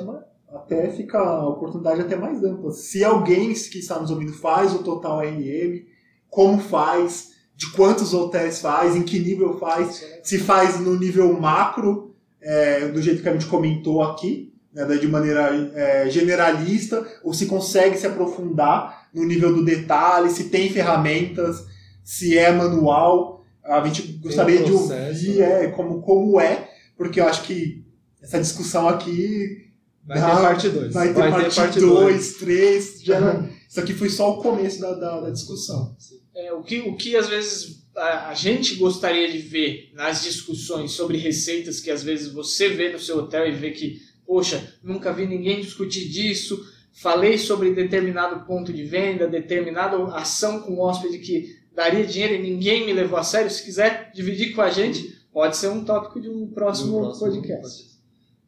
Até fica a oportunidade até mais ampla. Se alguém que está nos ouvindo faz o total RM, como faz, de quantos hotéis faz, em que nível faz, se faz no nível macro, é, do jeito que a gente comentou aqui, né, de maneira é, generalista, ou se consegue se aprofundar no nível do detalhe, se tem ferramentas, se é manual. A gente gostaria um processo, de ouvir né? é, como, como é, porque eu acho que essa discussão aqui. Vai ter parte 2. Vai ter vai parte 2, 3. Isso aqui foi só o começo da, da, da discussão. Sim é, o, que, o que às vezes a, a, gente gostaria de ver nas discussões sobre receitas que às vezes você vê no seu hotel e vê que, poxa, nunca vi ninguém discutir disso, falei sobre determinado ponto de venda, determinada ação com o hóspede que daria dinheiro e ninguém me levou a sério. Se quiser dividir com a gente, pode ser um tópico de um próximo, um próximo podcast.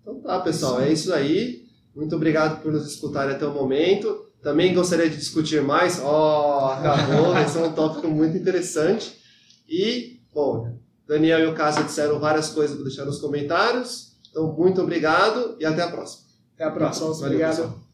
Então tá, pessoal, é isso aí. Muito obrigado por nos escutarem até o momento. Também gostaria de discutir mais. Ó, oh, acabou, esse é um tópico muito interessante. E, bom, Daniel e o Casa disseram várias coisas para deixar nos comentários. Então, muito obrigado e até a próxima. Até a próxima. Valeu, obrigado. Pessoal.